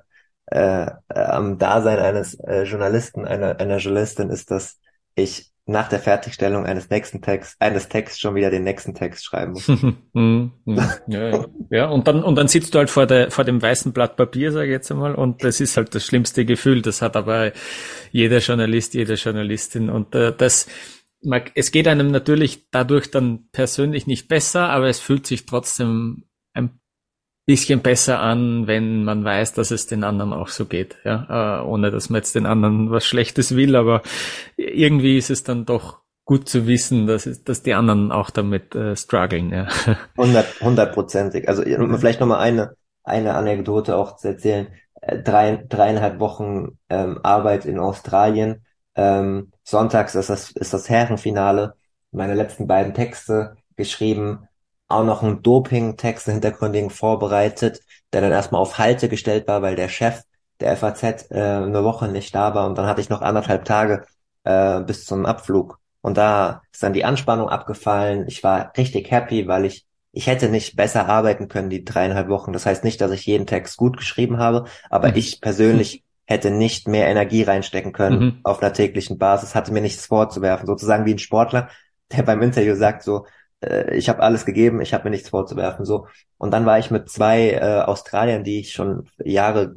äh, am Dasein eines äh, Journalisten, einer, einer Journalistin ist, dass ich nach der Fertigstellung eines nächsten Text, eines Texts schon wieder den nächsten Text schreiben muss. Mhm, mhm. ja, ja. ja, und dann, und dann sitzt du halt vor der, vor dem weißen Blatt Papier, sage ich jetzt einmal, und das ist halt das schlimmste Gefühl. Das hat aber jeder Journalist, jede Journalistin und äh, das, es geht einem natürlich dadurch dann persönlich nicht besser, aber es fühlt sich trotzdem ein bisschen besser an, wenn man weiß, dass es den anderen auch so geht, ja, äh, ohne dass man jetzt den anderen was Schlechtes will, aber irgendwie ist es dann doch gut zu wissen, dass, dass die anderen auch damit äh, strugglen, ja. Hundertprozentig. Also vielleicht nochmal eine, eine Anekdote auch zu erzählen. Äh, drei, dreieinhalb Wochen ähm, Arbeit in Australien ähm, sonntags ist das, ist das Herrenfinale. Meine letzten beiden Texte geschrieben. Auch noch ein Doping-Text, einen hintergründigen vorbereitet, der dann erstmal auf Halte gestellt war, weil der Chef der FAZ äh, eine Woche nicht da war und dann hatte ich noch anderthalb Tage äh, bis zum Abflug. Und da ist dann die Anspannung abgefallen. Ich war richtig happy, weil ich ich hätte nicht besser arbeiten können die dreieinhalb Wochen. Das heißt nicht, dass ich jeden Text gut geschrieben habe, aber mhm. ich persönlich hätte nicht mehr Energie reinstecken können mhm. auf einer täglichen Basis, hatte mir nichts vorzuwerfen, sozusagen wie ein Sportler, der beim Interview sagt so, äh, ich habe alles gegeben, ich habe mir nichts vorzuwerfen so. Und dann war ich mit zwei äh, Australiern, die ich schon Jahre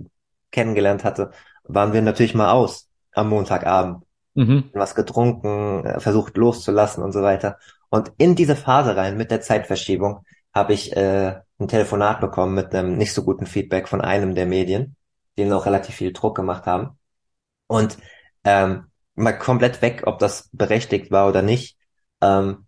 kennengelernt hatte, waren wir natürlich mal aus am Montagabend, mhm. was getrunken, äh, versucht loszulassen und so weiter. Und in diese Phase rein mit der Zeitverschiebung habe ich äh, ein Telefonat bekommen mit einem nicht so guten Feedback von einem der Medien denen auch relativ viel Druck gemacht haben. Und ähm, mal komplett weg, ob das berechtigt war oder nicht, ähm,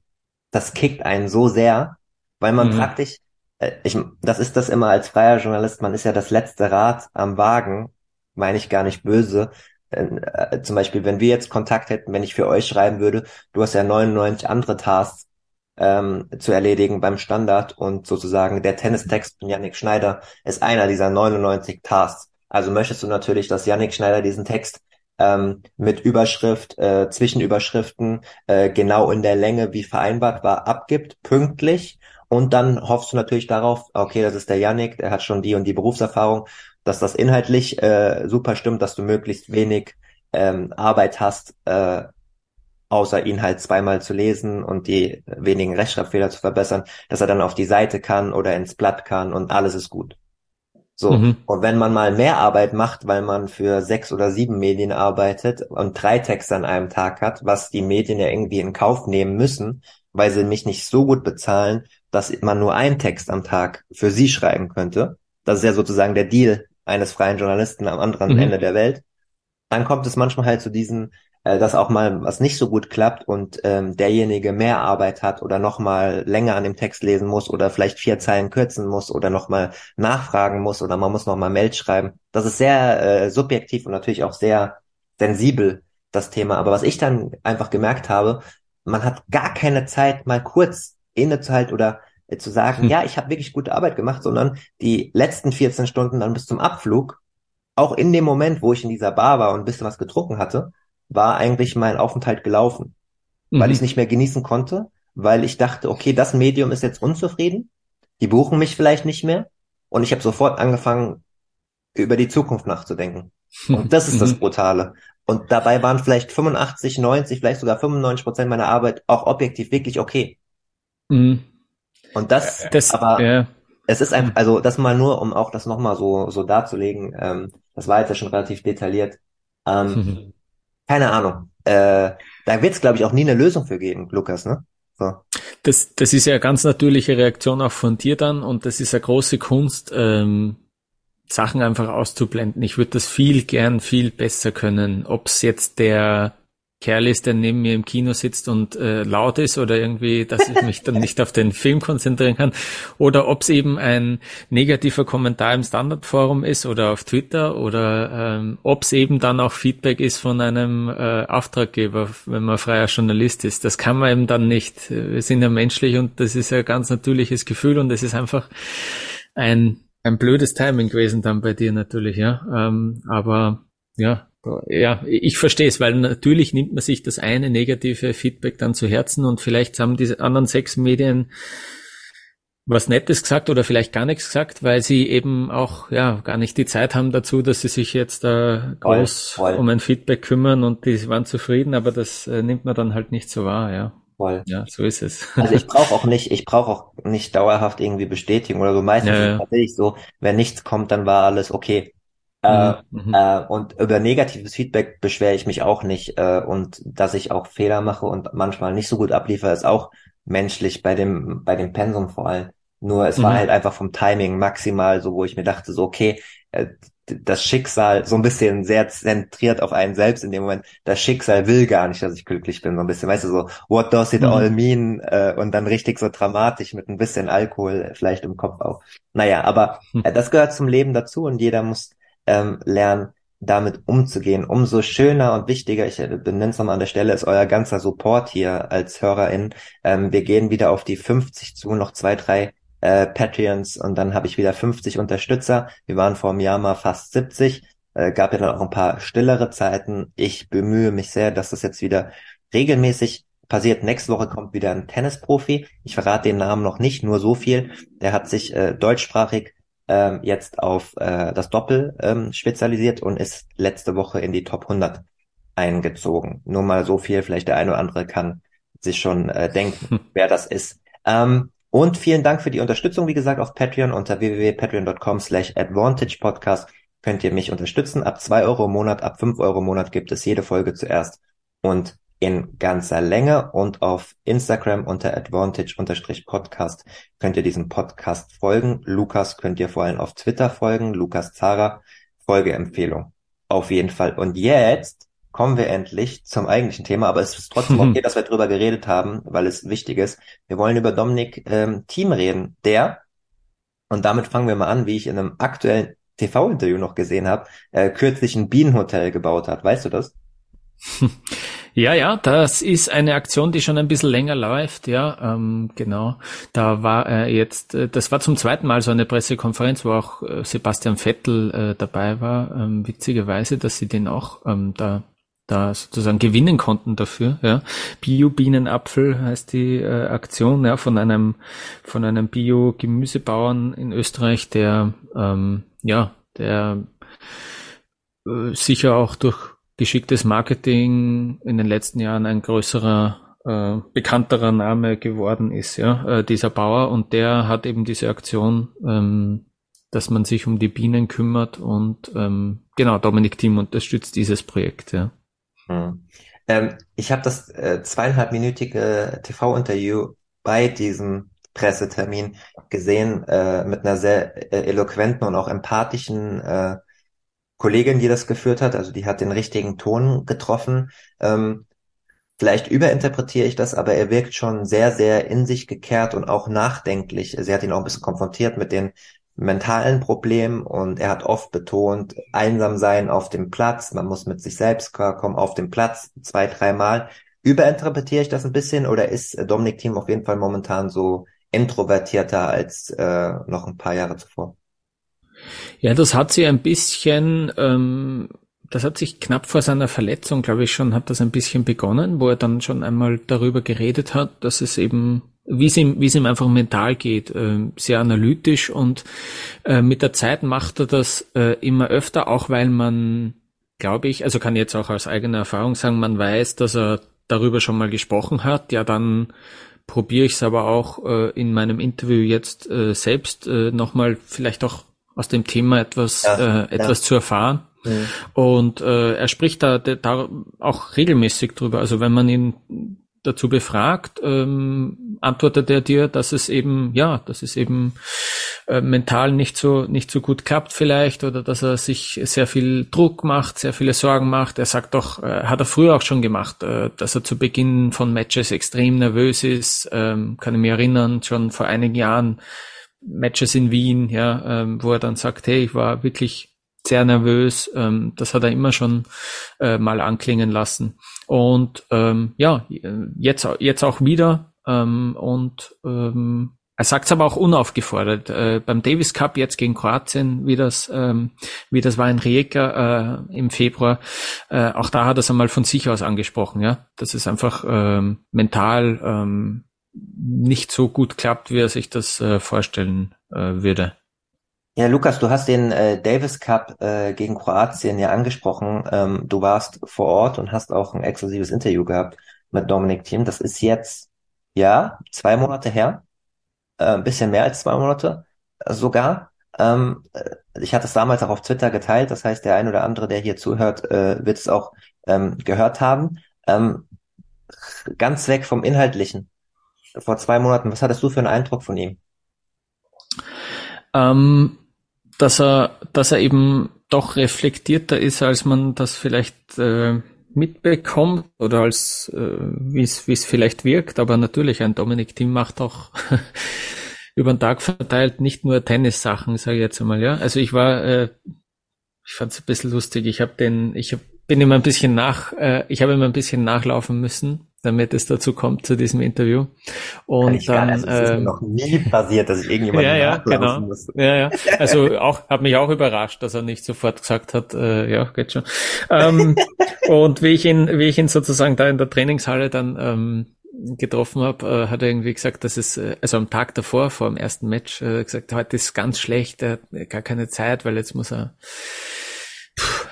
das kickt einen so sehr, weil man mhm. praktisch, äh, ich, das ist das immer als freier Journalist, man ist ja das letzte Rad am Wagen, meine ich gar nicht böse. Äh, zum Beispiel, wenn wir jetzt Kontakt hätten, wenn ich für euch schreiben würde, du hast ja 99 andere Tasks ähm, zu erledigen beim Standard und sozusagen der Tennistext von Yannick Schneider ist einer dieser 99 Tasks. Also möchtest du natürlich, dass Yannick Schneider diesen Text ähm, mit Überschrift, äh, Zwischenüberschriften äh, genau in der Länge, wie vereinbart war, abgibt, pünktlich. Und dann hoffst du natürlich darauf, okay, das ist der Yannick, der hat schon die und die Berufserfahrung, dass das inhaltlich äh, super stimmt, dass du möglichst wenig ähm, Arbeit hast, äh, außer ihn halt zweimal zu lesen und die wenigen Rechtschreibfehler zu verbessern, dass er dann auf die Seite kann oder ins Blatt kann und alles ist gut. So. Mhm. Und wenn man mal mehr Arbeit macht, weil man für sechs oder sieben Medien arbeitet und drei Texte an einem Tag hat, was die Medien ja irgendwie in Kauf nehmen müssen, weil sie mich nicht so gut bezahlen, dass man nur einen Text am Tag für sie schreiben könnte. Das ist ja sozusagen der Deal eines freien Journalisten am anderen mhm. Ende der Welt. Dann kommt es manchmal halt zu diesen äh, dass auch mal was nicht so gut klappt und ähm, derjenige mehr Arbeit hat oder noch mal länger an dem Text lesen muss oder vielleicht vier Zeilen kürzen muss oder noch mal nachfragen muss oder man muss noch mal Mail schreiben. Das ist sehr äh, subjektiv und natürlich auch sehr sensibel das Thema. Aber was ich dann einfach gemerkt habe, man hat gar keine Zeit, mal kurz innezuhalten oder äh, zu sagen, hm. ja, ich habe wirklich gute Arbeit gemacht, sondern die letzten 14 Stunden dann bis zum Abflug, auch in dem Moment, wo ich in dieser Bar war und ein bisschen was getrunken hatte, war eigentlich mein Aufenthalt gelaufen, mhm. weil ich es nicht mehr genießen konnte, weil ich dachte, okay, das Medium ist jetzt unzufrieden, die buchen mich vielleicht nicht mehr und ich habe sofort angefangen, über die Zukunft nachzudenken. Und das ist das mhm. Brutale. Und dabei waren vielleicht 85, 90, vielleicht sogar 95 Prozent meiner Arbeit auch objektiv wirklich okay. Mhm. Und das, das aber ja. es ist einfach, also das mal nur, um auch das nochmal so, so darzulegen, ähm, das war jetzt ja schon relativ detailliert. Ähm, mhm. Keine Ahnung. Äh, da wird es, glaube ich, auch nie eine Lösung für geben, Lukas, ne? So. Das, das ist ja eine ganz natürliche Reaktion auch von dir dann und das ist eine große Kunst, ähm, Sachen einfach auszublenden. Ich würde das viel gern viel besser können. Ob es jetzt der Kerl ist, der neben mir im Kino sitzt und äh, laut ist oder irgendwie, dass ich mich dann nicht auf den Film konzentrieren kann. Oder ob es eben ein negativer Kommentar im Standardforum ist oder auf Twitter oder ähm, ob es eben dann auch Feedback ist von einem äh, Auftraggeber, wenn man freier Journalist ist. Das kann man eben dann nicht. Wir sind ja menschlich und das ist ja ganz natürliches Gefühl und es ist einfach ein, ein blödes Timing gewesen dann bei dir natürlich, ja. Ähm, aber ja, ja, ich verstehe es, weil natürlich nimmt man sich das eine negative Feedback dann zu Herzen und vielleicht haben diese anderen sechs Medien was Nettes gesagt oder vielleicht gar nichts gesagt, weil sie eben auch ja gar nicht die Zeit haben dazu, dass sie sich jetzt da groß voll, voll. um ein Feedback kümmern und die waren zufrieden, aber das äh, nimmt man dann halt nicht so wahr, ja. Voll. Ja, so ist es. Also ich brauche auch nicht, ich brauche auch nicht dauerhaft irgendwie Bestätigung oder so. Meistens ja, ja. tatsächlich so, wenn nichts kommt, dann war alles okay. Äh, mhm, mhm. Äh, und über negatives Feedback beschwere ich mich auch nicht. Äh, und dass ich auch Fehler mache und manchmal nicht so gut abliefere, ist auch menschlich bei dem, bei dem Pensum vor allem. Nur es mhm. war halt einfach vom Timing maximal so, wo ich mir dachte, so, okay, äh, das Schicksal so ein bisschen sehr zentriert auf einen selbst in dem Moment. Das Schicksal will gar nicht, dass ich glücklich bin, so ein bisschen, weißt du, so, what does it mhm. all mean? Äh, und dann richtig so dramatisch mit ein bisschen Alkohol vielleicht im Kopf auch. Naja, aber hm. äh, das gehört zum Leben dazu und jeder muss ähm, lernen, damit umzugehen. Umso schöner und wichtiger, ich benenne es nochmal an der Stelle, ist euer ganzer Support hier als HörerIn. Ähm, wir gehen wieder auf die 50 zu, noch zwei, drei äh, Patreons und dann habe ich wieder 50 Unterstützer. Wir waren vor einem Jahr mal fast 70. Äh, gab ja dann auch ein paar stillere Zeiten. Ich bemühe mich sehr, dass das jetzt wieder regelmäßig passiert. Nächste Woche kommt wieder ein Tennisprofi. Ich verrate den Namen noch nicht, nur so viel. Der hat sich äh, deutschsprachig ähm, jetzt auf äh, das Doppel ähm, spezialisiert und ist letzte Woche in die Top 100 eingezogen. Nur mal so viel, vielleicht der eine oder andere kann sich schon äh, denken, hm. wer das ist. Ähm, und vielen Dank für die Unterstützung, wie gesagt, auf Patreon unter www.patreon.com slash advantage podcast könnt ihr mich unterstützen. Ab zwei Euro im Monat, ab fünf Euro im Monat gibt es jede Folge zuerst und in ganzer Länge und auf Instagram unter advantage-podcast könnt ihr diesem Podcast folgen. Lukas könnt ihr vor allem auf Twitter folgen. Lukas Zara, Folgeempfehlung. Auf jeden Fall. Und jetzt kommen wir endlich zum eigentlichen Thema, aber es ist trotzdem okay, dass wir drüber geredet haben, weil es wichtig ist. Wir wollen über Dominik ähm, Team reden, der, und damit fangen wir mal an, wie ich in einem aktuellen TV-Interview noch gesehen habe, äh, kürzlich ein Bienenhotel gebaut hat. Weißt du das? Ja, ja, das ist eine Aktion, die schon ein bisschen länger läuft, ja, ähm, genau. Da war äh, jetzt, äh, das war zum zweiten Mal so eine Pressekonferenz, wo auch äh, Sebastian Vettel äh, dabei war. Ähm, witzigerweise, dass sie den auch ähm, da da sozusagen gewinnen konnten dafür. Ja. Bio-Bienenapfel heißt die äh, Aktion ja, von einem von einem Bio-Gemüsebauern in Österreich, der ähm, ja der äh, sicher auch durch geschicktes Marketing in den letzten Jahren ein größerer, äh, bekannterer Name geworden ist, ja, äh, dieser Bauer. Und der hat eben diese Aktion, ähm, dass man sich um die Bienen kümmert und ähm, genau, Dominik Team unterstützt dieses Projekt, ja. Hm. Ähm, ich habe das äh, zweieinhalbminütige TV-Interview bei diesem Pressetermin gesehen äh, mit einer sehr äh, eloquenten und auch empathischen äh, Kollegin, die das geführt hat, also die hat den richtigen Ton getroffen. Ähm, vielleicht überinterpretiere ich das, aber er wirkt schon sehr, sehr in sich gekehrt und auch nachdenklich. Sie hat ihn auch ein bisschen konfrontiert mit den mentalen Problemen und er hat oft betont, einsam sein auf dem Platz, man muss mit sich selbst kommen auf dem Platz zwei, dreimal. Überinterpretiere ich das ein bisschen oder ist Dominik Thiem auf jeden Fall momentan so introvertierter als äh, noch ein paar Jahre zuvor? Ja, das hat sie ein bisschen, ähm, das hat sich knapp vor seiner Verletzung, glaube ich schon, hat das ein bisschen begonnen, wo er dann schon einmal darüber geredet hat, dass es eben, wie es ihm, wie es ihm einfach mental geht, äh, sehr analytisch und äh, mit der Zeit macht er das äh, immer öfter, auch weil man, glaube ich, also kann jetzt auch aus eigener Erfahrung sagen, man weiß, dass er darüber schon mal gesprochen hat, ja dann probiere ich es aber auch äh, in meinem Interview jetzt äh, selbst äh, nochmal vielleicht auch aus dem Thema etwas, ja, äh, etwas ja. zu erfahren. Mhm. Und äh, er spricht da, da auch regelmäßig drüber. Also wenn man ihn dazu befragt, ähm, antwortet er dir, dass es eben, ja, dass es eben äh, mental nicht so, nicht so gut klappt vielleicht oder dass er sich sehr viel Druck macht, sehr viele Sorgen macht. Er sagt doch, äh, hat er früher auch schon gemacht, äh, dass er zu Beginn von Matches extrem nervös ist. Ähm, kann ich mich erinnern, schon vor einigen Jahren Matches in Wien, ja, ähm, wo er dann sagt, hey, ich war wirklich sehr nervös. Ähm, das hat er immer schon äh, mal anklingen lassen. Und ähm, ja, jetzt, jetzt auch wieder. Ähm, und ähm, er sagt es aber auch unaufgefordert. Äh, beim Davis Cup jetzt gegen Kroatien, wie das, ähm, wie das war in Rijeka äh, im Februar, äh, auch da hat er es einmal von sich aus angesprochen, ja, dass es einfach ähm, mental ähm, nicht so gut klappt, wie er sich das äh, vorstellen äh, würde. Ja, Lukas, du hast den äh, Davis Cup äh, gegen Kroatien ja angesprochen. Ähm, du warst vor Ort und hast auch ein exklusives Interview gehabt mit Dominik Thiem. Das ist jetzt, ja, zwei Monate her. Äh, ein bisschen mehr als zwei Monate sogar. Ähm, äh, ich hatte es damals auch auf Twitter geteilt. Das heißt, der ein oder andere, der hier zuhört, äh, wird es auch ähm, gehört haben. Ähm, ganz weg vom Inhaltlichen. Vor zwei Monaten, was hattest du für einen Eindruck von ihm? Ähm, dass er, dass er eben doch reflektierter ist, als man das vielleicht äh, mitbekommt oder als äh, wie es vielleicht wirkt. Aber natürlich, ein Dominik Thiem macht auch über den Tag verteilt nicht nur Tennissachen, sage ich jetzt einmal. Ja, also ich war, äh, ich fand es ein bisschen lustig. Ich habe den, ich hab, bin immer ein bisschen nach, äh, ich habe immer ein bisschen nachlaufen müssen damit es dazu kommt zu diesem Interview. Und dann also, es ist mir ähm, noch nie passiert, dass ich irgendjemand ja, ja, genau. muss. Ja, ja. Also auch hat mich auch überrascht, dass er nicht sofort gesagt hat, äh, ja, geht schon. Ähm, und wie ich ihn, wie ich ihn sozusagen da in der Trainingshalle dann ähm, getroffen habe, äh, hat er irgendwie gesagt, dass es, äh, also am Tag davor, vor dem ersten Match, äh, gesagt, heute ist ganz schlecht, er hat gar keine Zeit, weil jetzt muss er pff,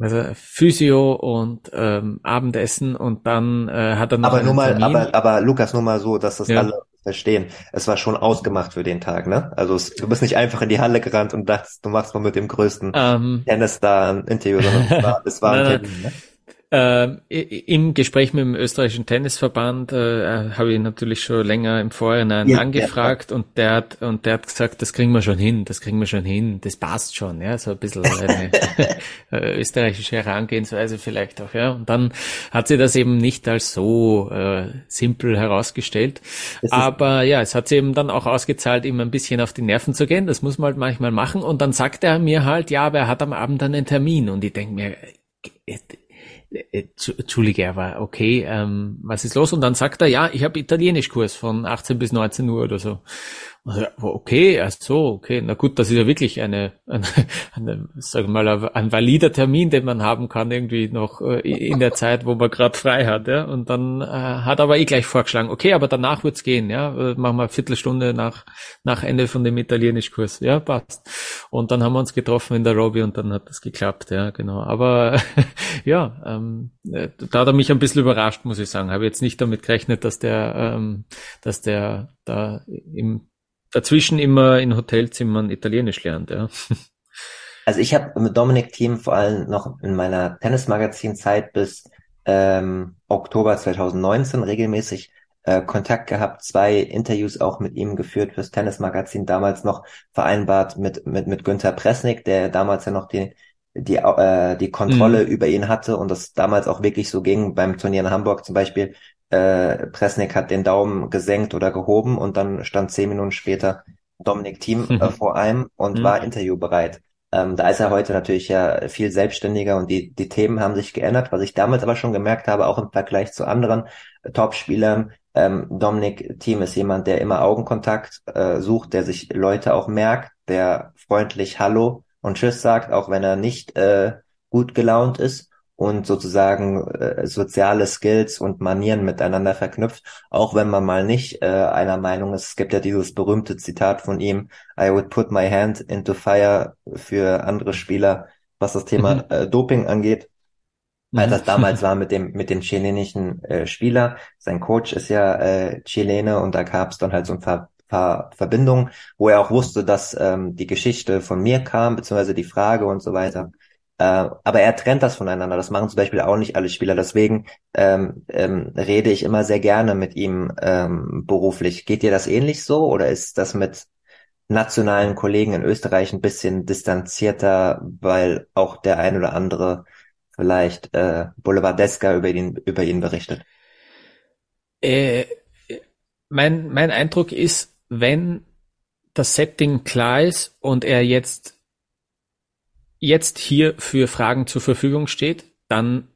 also Physio und ähm, Abendessen und dann äh, hat er noch aber nur mal, aber, aber Lukas, nur mal so, dass das ja. alle verstehen. Es war schon ausgemacht für den Tag, ne? Also es, du bist nicht einfach in die Halle gerannt und dachtest, du machst mal mit dem größten ähm, Tennis da ein Interview, sondern es war, es war ein Termin, ne? Äh, Im Gespräch mit dem österreichischen Tennisverband äh, habe ich natürlich schon länger im Vorhinein ja, angefragt ja. und der hat und der hat gesagt, das kriegen wir schon hin, das kriegen wir schon hin, das passt schon, ja, so ein bisschen eine äh, österreichische Herangehensweise vielleicht auch, ja. Und dann hat sie das eben nicht als so äh, simpel herausgestellt. Aber ja, es hat sie eben dann auch ausgezahlt, ihm ein bisschen auf die Nerven zu gehen. Das muss man halt manchmal machen. Und dann sagt er mir halt, ja, aber er hat am Abend dann einen Termin. Und ich denke mir, äh, Entschuldige, er war okay, ähm, was ist los? Und dann sagt er, ja, ich habe Italienischkurs von 18 bis 19 Uhr oder so. Okay, ach so, okay. Na gut, das ist ja wirklich eine, eine, eine sagen wir mal, ein valider Termin, den man haben kann, irgendwie noch äh, in der Zeit, wo man gerade frei hat. Ja? Und dann äh, hat aber eh gleich vorgeschlagen, okay, aber danach wird's gehen, ja. Äh, machen wir eine Viertelstunde nach, nach Ende von dem Italienischkurs. Ja, passt. Und dann haben wir uns getroffen in der Lobby und dann hat das geklappt, ja, genau. Aber ja, ähm, äh, da hat er mich ein bisschen überrascht, muss ich sagen. Habe jetzt nicht damit gerechnet, dass der, ähm, dass der da im dazwischen immer in Hotelzimmern Italienisch lernt, ja. Also ich habe mit Dominik Thiem vor allem noch in meiner Tennismagazin-Zeit bis ähm, Oktober 2019 regelmäßig äh, Kontakt gehabt, zwei Interviews auch mit ihm geführt fürs Tennismagazin, damals noch vereinbart mit, mit, mit Günther Presnik, der damals ja noch den die, äh, die Kontrolle mhm. über ihn hatte und das damals auch wirklich so ging. Beim Turnier in Hamburg zum Beispiel, äh, Presnik hat den Daumen gesenkt oder gehoben und dann stand zehn Minuten später Dominik Thiem äh, mhm. vor einem und mhm. war interviewbereit. Ähm, da ist er heute natürlich ja viel selbstständiger und die, die Themen haben sich geändert. Was ich damals aber schon gemerkt habe, auch im Vergleich zu anderen äh, Top-Spielern, ähm, Dominik Thiem ist jemand, der immer Augenkontakt äh, sucht, der sich Leute auch merkt, der freundlich Hallo und Tschüss sagt, auch wenn er nicht äh, gut gelaunt ist und sozusagen äh, soziale Skills und Manieren miteinander verknüpft, auch wenn man mal nicht äh, einer Meinung ist. Es gibt ja dieses berühmte Zitat von ihm, I would put my hand into fire für andere Spieler, was das Thema mhm. äh, Doping angeht. Als das mhm. damals war mit dem mit dem chilenischen äh, Spieler, sein Coach ist ja äh, Chilene und da gab es dann halt so ein paar, paar Verbindungen, wo er auch wusste, dass ähm, die Geschichte von mir kam, beziehungsweise die Frage und so weiter. Äh, aber er trennt das voneinander. Das machen zum Beispiel auch nicht alle Spieler. Deswegen ähm, ähm, rede ich immer sehr gerne mit ihm ähm, beruflich. Geht dir das ähnlich so oder ist das mit nationalen Kollegen in Österreich ein bisschen distanzierter, weil auch der ein oder andere vielleicht äh, Boulevardeska über ihn, über ihn berichtet? Äh, mein, mein Eindruck ist, wenn das Setting klar ist und er jetzt jetzt hier für Fragen zur Verfügung steht, dann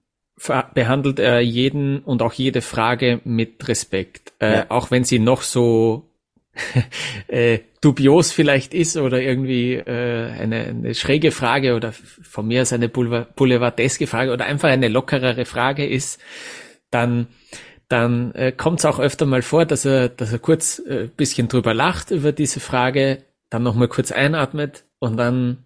behandelt er jeden und auch jede Frage mit Respekt. Äh, ja. Auch wenn sie noch so äh, dubios vielleicht ist oder irgendwie äh, eine, eine schräge Frage oder von mir aus eine boulevardeske Frage oder einfach eine lockerere Frage ist, dann dann äh, kommt es auch öfter mal vor, dass er, dass er kurz äh, bisschen drüber lacht über diese Frage, dann nochmal kurz einatmet und dann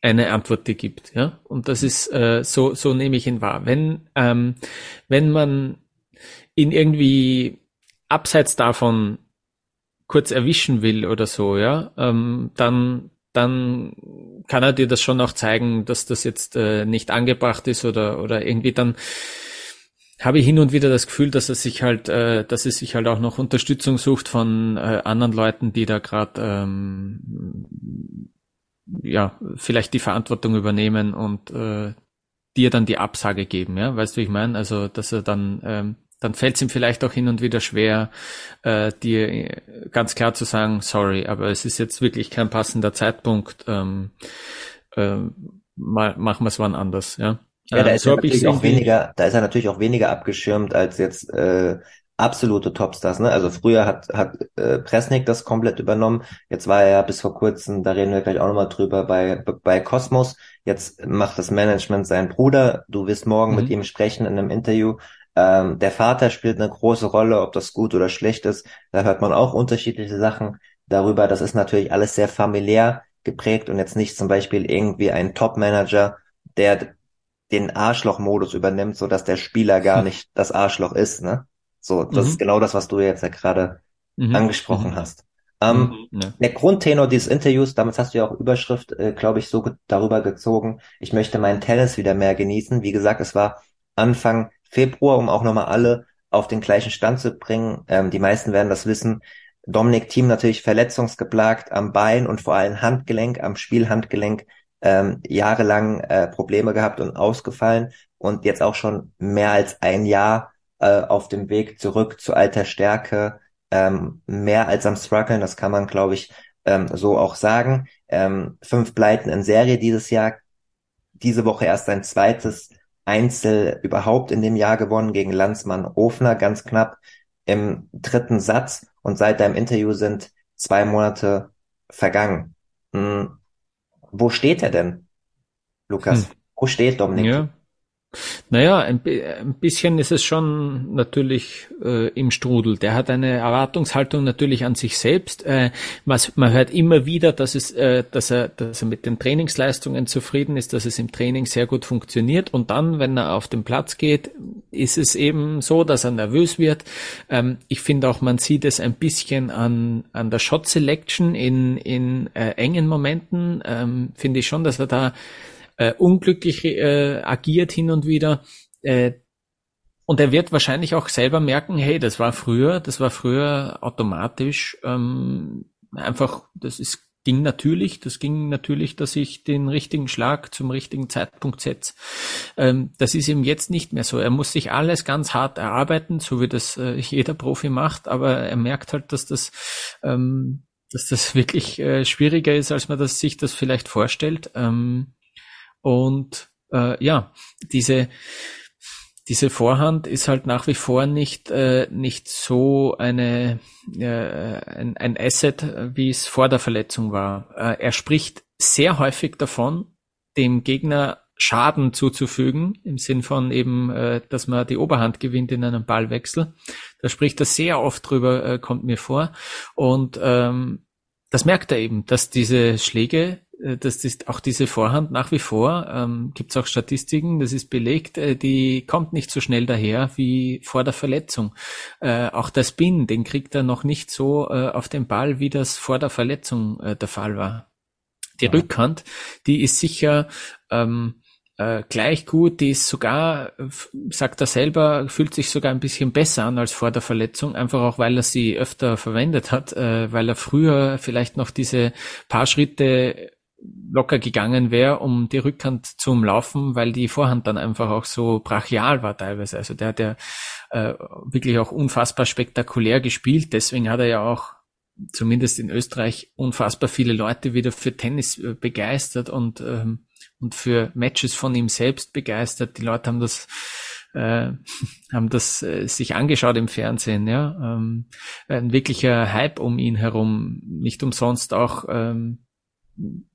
eine Antwort die gibt, ja. Und das ist äh, so, so nehme ich ihn wahr. Wenn, ähm, wenn man ihn irgendwie abseits davon kurz erwischen will oder so, ja, ähm, dann, dann kann er dir das schon auch zeigen, dass das jetzt äh, nicht angebracht ist oder, oder irgendwie dann habe ich hin und wieder das Gefühl, dass er sich halt, äh, dass er sich halt auch noch Unterstützung sucht von äh, anderen Leuten, die da gerade ähm, ja, vielleicht die Verantwortung übernehmen und äh, dir dann die Absage geben, ja, weißt du, wie ich meine? Also, dass er dann, ähm, dann fällt es ihm vielleicht auch hin und wieder schwer, äh, dir ganz klar zu sagen, sorry, aber es ist jetzt wirklich kein passender Zeitpunkt, ähm, äh, mal machen wir es wann anders, ja. Ja, da ähm, ist so er natürlich auch weniger, da ist er natürlich auch weniger abgeschirmt als jetzt äh, absolute Topstars. Ne? Also früher hat, hat äh, Presnik das komplett übernommen. Jetzt war er ja bis vor kurzem, da reden wir gleich auch nochmal drüber, bei, bei Cosmos. Jetzt macht das Management sein Bruder. Du wirst morgen mhm. mit ihm sprechen in einem Interview. Ähm, der Vater spielt eine große Rolle, ob das gut oder schlecht ist. Da hört man auch unterschiedliche Sachen darüber. Das ist natürlich alles sehr familiär geprägt und jetzt nicht zum Beispiel irgendwie ein Top-Manager, der den Arschloch-Modus übernimmt, so dass der Spieler gar nicht das Arschloch ist, ne? So, das mhm. ist genau das, was du jetzt ja gerade mhm. angesprochen mhm. hast. Ähm, mhm. ja. Der Grundtenor dieses Interviews, damit hast du ja auch Überschrift, äh, glaube ich, so darüber gezogen. Ich möchte meinen Tennis wieder mehr genießen. Wie gesagt, es war Anfang Februar, um auch nochmal alle auf den gleichen Stand zu bringen. Ähm, die meisten werden das wissen. Dominik Team natürlich verletzungsgeplagt am Bein und vor allem Handgelenk, am Spielhandgelenk ähm, jahrelang äh, Probleme gehabt und ausgefallen und jetzt auch schon mehr als ein Jahr äh, auf dem Weg zurück zu alter Stärke, ähm, mehr als am Struggeln, das kann man, glaube ich, ähm, so auch sagen. Ähm, fünf Pleiten in Serie dieses Jahr, diese Woche erst sein zweites Einzel überhaupt in dem Jahr gewonnen gegen Landsmann Ofner, ganz knapp im dritten Satz und seit deinem Interview sind zwei Monate vergangen. Hm. Wo steht er denn, Lukas? Hm. Wo steht Dominik? Ja. Naja, ein, ein bisschen ist es schon natürlich äh, im Strudel. Der hat eine Erwartungshaltung natürlich an sich selbst. Äh, was, man hört immer wieder, dass, es, äh, dass, er, dass er mit den Trainingsleistungen zufrieden ist, dass es im Training sehr gut funktioniert. Und dann, wenn er auf den Platz geht, ist es eben so, dass er nervös wird. Ähm, ich finde auch, man sieht es ein bisschen an, an der Shot Selection in, in äh, engen Momenten. Ähm, finde ich schon, dass er da äh, unglücklich äh, agiert hin und wieder. Äh, und er wird wahrscheinlich auch selber merken, hey, das war früher, das war früher automatisch ähm, einfach, das ist ging natürlich, das ging natürlich, dass ich den richtigen Schlag zum richtigen Zeitpunkt setze. Ähm, das ist ihm jetzt nicht mehr so. Er muss sich alles ganz hart erarbeiten, so wie das äh, jeder Profi macht, aber er merkt halt, dass das ähm, dass das wirklich äh, schwieriger ist, als man das, sich das vielleicht vorstellt. Ähm, und äh, ja, diese diese Vorhand ist halt nach wie vor nicht äh, nicht so eine äh, ein, ein Asset, wie es vor der Verletzung war. Äh, er spricht sehr häufig davon, dem Gegner Schaden zuzufügen, im Sinn von eben, äh, dass man die Oberhand gewinnt in einem Ballwechsel. Da spricht er sehr oft drüber, äh, kommt mir vor. Und ähm, das merkt er eben, dass diese Schläge dass das, auch diese Vorhand nach wie vor, ähm, gibt es auch Statistiken, das ist belegt, äh, die kommt nicht so schnell daher wie vor der Verletzung. Äh, auch der Spin, den kriegt er noch nicht so äh, auf den Ball, wie das vor der Verletzung äh, der Fall war. Die ja. Rückhand, die ist sicher ähm, äh, gleich gut, die ist sogar, sagt er selber, fühlt sich sogar ein bisschen besser an als vor der Verletzung, einfach auch weil er sie öfter verwendet hat, äh, weil er früher vielleicht noch diese paar Schritte locker gegangen wäre, um die Rückhand zu umlaufen, weil die Vorhand dann einfach auch so brachial war teilweise. Also der hat ja äh, wirklich auch unfassbar spektakulär gespielt. Deswegen hat er ja auch zumindest in Österreich unfassbar viele Leute wieder für Tennis äh, begeistert und ähm, und für Matches von ihm selbst begeistert. Die Leute haben das äh, haben das äh, sich angeschaut im Fernsehen, ja. Ähm, ein wirklicher Hype um ihn herum. Nicht umsonst auch ähm,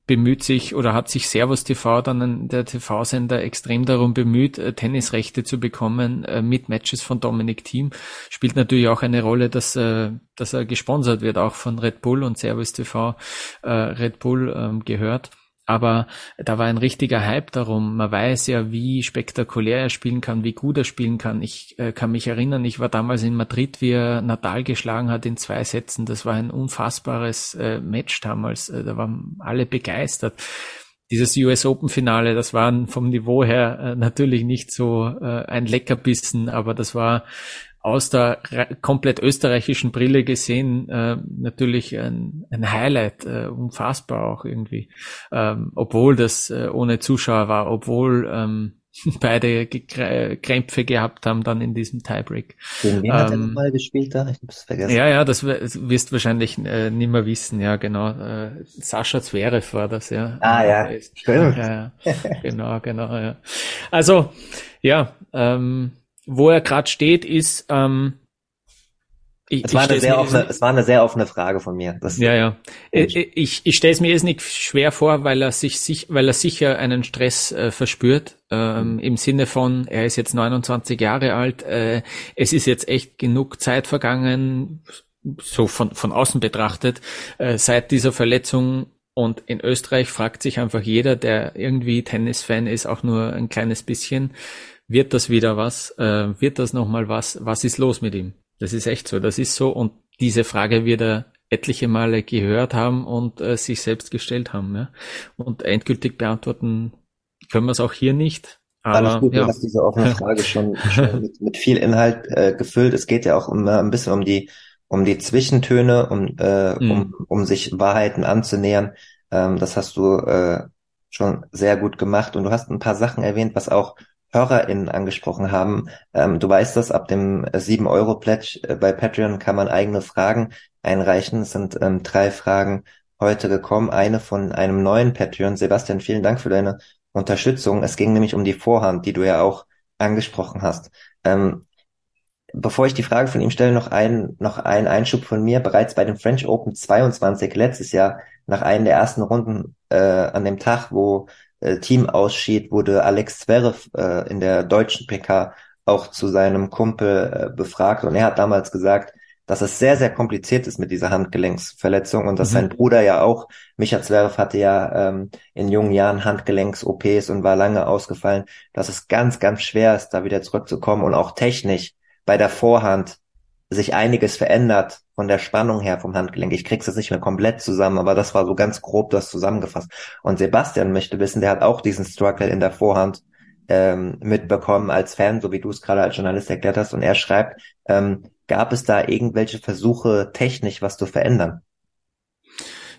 bemüht sich oder hat sich Servus TV dann der TV-Sender extrem darum bemüht, äh, Tennisrechte zu bekommen äh, mit Matches von Dominic Thiem. Spielt natürlich auch eine Rolle, dass, äh, dass er gesponsert wird, auch von Red Bull und Servus TV Red Bull ähm, gehört. Aber da war ein richtiger Hype darum. Man weiß ja, wie spektakulär er spielen kann, wie gut er spielen kann. Ich äh, kann mich erinnern, ich war damals in Madrid, wie er Natal geschlagen hat in zwei Sätzen. Das war ein unfassbares äh, Match damals. Äh, da waren alle begeistert. Dieses US Open Finale, das war vom Niveau her äh, natürlich nicht so äh, ein Leckerbissen, aber das war aus der komplett österreichischen Brille gesehen äh, natürlich ein, ein Highlight, äh, unfassbar auch irgendwie, ähm, obwohl das äh, ohne Zuschauer war, obwohl ähm, beide Krämpfe gehabt haben dann in diesem Tiebreak. Gegen wen ähm, hat er ähm, nochmal gespielt da? Ich hab's vergessen. Ja, ja, das wirst wahrscheinlich äh, nicht mehr wissen, ja, genau. Äh, Sascha Zverev war das, ja. Ah, ja, stimmt. Ja, ja. genau, genau, ja. Also, ja, ähm, wo er gerade steht, ist, ähm, ich, es, war eine sehr offene, es war eine sehr offene Frage von mir. Das ja, ja. Ich, ich, ich stelle es mir jetzt nicht schwer vor, weil er sich, sich weil er sicher einen Stress äh, verspürt. Ähm, Im Sinne von, er ist jetzt 29 Jahre alt, äh, es ist jetzt echt genug Zeit vergangen, so von, von außen betrachtet, äh, seit dieser Verletzung. Und in Österreich fragt sich einfach jeder, der irgendwie Tennisfan ist, auch nur ein kleines bisschen, wird das wieder was? Äh, wird das nochmal was? Was ist los mit ihm? Das ist echt so, das ist so. Und diese Frage wird er etliche Male gehört haben und äh, sich selbst gestellt haben. Ja? Und endgültig beantworten können wir es auch hier nicht. Aber, Alles gut, ja. du hast diese offene Frage schon, schon mit, mit, viel Inhalt äh, gefüllt. Es geht ja auch um, ein bisschen um die um die Zwischentöne, um, äh, mhm. um, um sich Wahrheiten anzunähern. Ähm, das hast du äh, schon sehr gut gemacht und du hast ein paar Sachen erwähnt, was auch HörerInnen angesprochen haben. Ähm, du weißt das, ab dem 7-Euro-Pledge äh, bei Patreon kann man eigene Fragen einreichen. Es sind ähm, drei Fragen heute gekommen. Eine von einem neuen Patreon. Sebastian, vielen Dank für deine Unterstützung. Es ging nämlich um die Vorhand, die du ja auch angesprochen hast. Ähm, bevor ich die Frage von ihm stelle, noch ein, noch ein Einschub von mir. Bereits bei dem French Open 22 letztes Jahr, nach einem der ersten Runden äh, an dem Tag, wo äh, Team ausschied, wurde Alex Zverev äh, in der deutschen PK auch zu seinem Kumpel äh, befragt und er hat damals gesagt, dass es sehr, sehr kompliziert ist mit dieser Handgelenksverletzung und dass mhm. sein Bruder ja auch, Micha Zverev hatte ja ähm, in jungen Jahren Handgelenks-OPs und war lange ausgefallen, dass es ganz, ganz schwer ist, da wieder zurückzukommen und auch technisch bei der Vorhand sich einiges verändert von der Spannung her vom Handgelenk. Ich krieg's jetzt nicht mehr komplett zusammen, aber das war so ganz grob das zusammengefasst. Und Sebastian möchte wissen, der hat auch diesen Struggle in der Vorhand ähm, mitbekommen als Fan, so wie du es gerade als Journalist erklärt hast. Und er schreibt, ähm, gab es da irgendwelche Versuche technisch was zu verändern?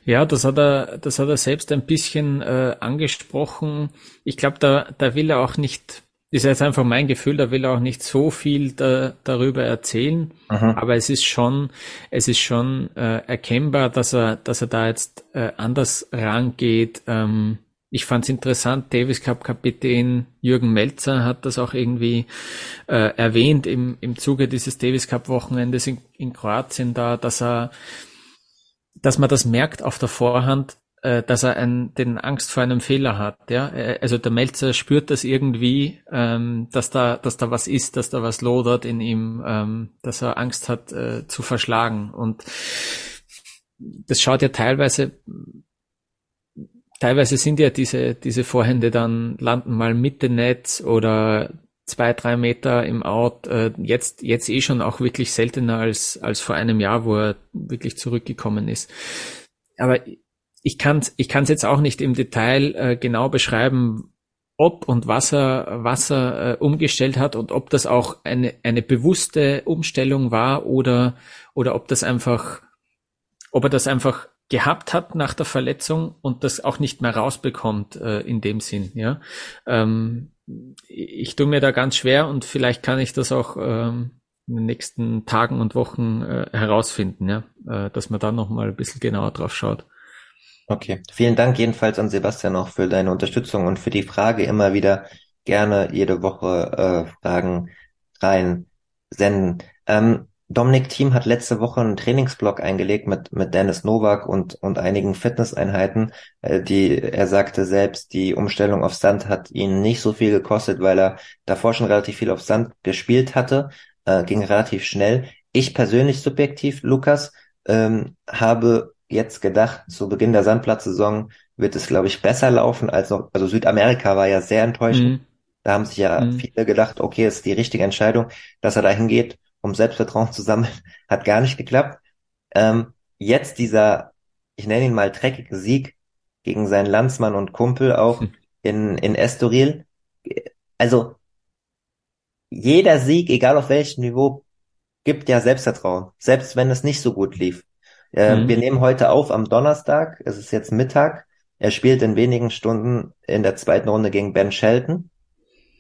Ja, das hat er, das hat er selbst ein bisschen äh, angesprochen. Ich glaube, da, da will er auch nicht, ist jetzt einfach mein Gefühl, da will er auch nicht so viel da, darüber erzählen. Mhm. Aber es ist schon, es ist schon äh, erkennbar, dass er, dass er da jetzt äh, anders rangeht. Ähm, ich fand es interessant, Davis Cup Kapitän Jürgen Melzer hat das auch irgendwie äh, erwähnt im, im Zuge dieses Davis Cup Wochenendes in, in Kroatien da, dass er, dass man das merkt auf der Vorhand, äh, dass er ein, den Angst vor einem Fehler hat. Ja, äh, also der Melzer spürt das irgendwie, ähm, dass da, dass da was ist, dass da was lodert in ihm, ähm, dass er Angst hat äh, zu verschlagen und das schaut ja teilweise teilweise sind ja diese, diese Vorhände dann landen mal Mitte Netz oder zwei, drei Meter im Out. Äh, jetzt, jetzt eh schon auch wirklich seltener als, als vor einem Jahr, wo er wirklich zurückgekommen ist. Aber ich kann es ich kann's jetzt auch nicht im Detail äh, genau beschreiben, ob und was er, was er äh, umgestellt hat und ob das auch eine, eine bewusste Umstellung war oder, oder ob das einfach, ob er das einfach gehabt hat nach der Verletzung und das auch nicht mehr rausbekommt äh, in dem Sinn. Ja, ähm, ich tue mir da ganz schwer und vielleicht kann ich das auch ähm, in den nächsten Tagen und Wochen äh, herausfinden, ja, äh, dass man da noch mal ein bisschen genauer drauf schaut. Okay, vielen Dank jedenfalls an Sebastian auch für deine Unterstützung und für die Frage immer wieder gerne jede Woche äh, Fragen rein senden. Ähm, Dominik Thiem hat letzte Woche einen Trainingsblock eingelegt mit, mit Dennis Novak und, und einigen Fitnesseinheiten, äh, die, er sagte selbst, die Umstellung auf Sand hat ihn nicht so viel gekostet, weil er davor schon relativ viel auf Sand gespielt hatte, äh, ging relativ schnell. Ich persönlich subjektiv, Lukas, ähm, habe jetzt gedacht, zu Beginn der Sandplatzsaison wird es, glaube ich, besser laufen als noch, also Südamerika war ja sehr enttäuschend. Mhm. Da haben sich ja mhm. viele gedacht, okay, ist die richtige Entscheidung, dass er dahin geht um Selbstvertrauen zu sammeln, hat gar nicht geklappt. Ähm, jetzt dieser, ich nenne ihn mal dreckige Sieg gegen seinen Landsmann und Kumpel auch hm. in, in Estoril. Also, jeder Sieg, egal auf welchem Niveau, gibt ja Selbstvertrauen, selbst wenn es nicht so gut lief. Äh, mhm. Wir nehmen heute auf am Donnerstag, es ist jetzt Mittag. Er spielt in wenigen Stunden in der zweiten Runde gegen Ben Shelton.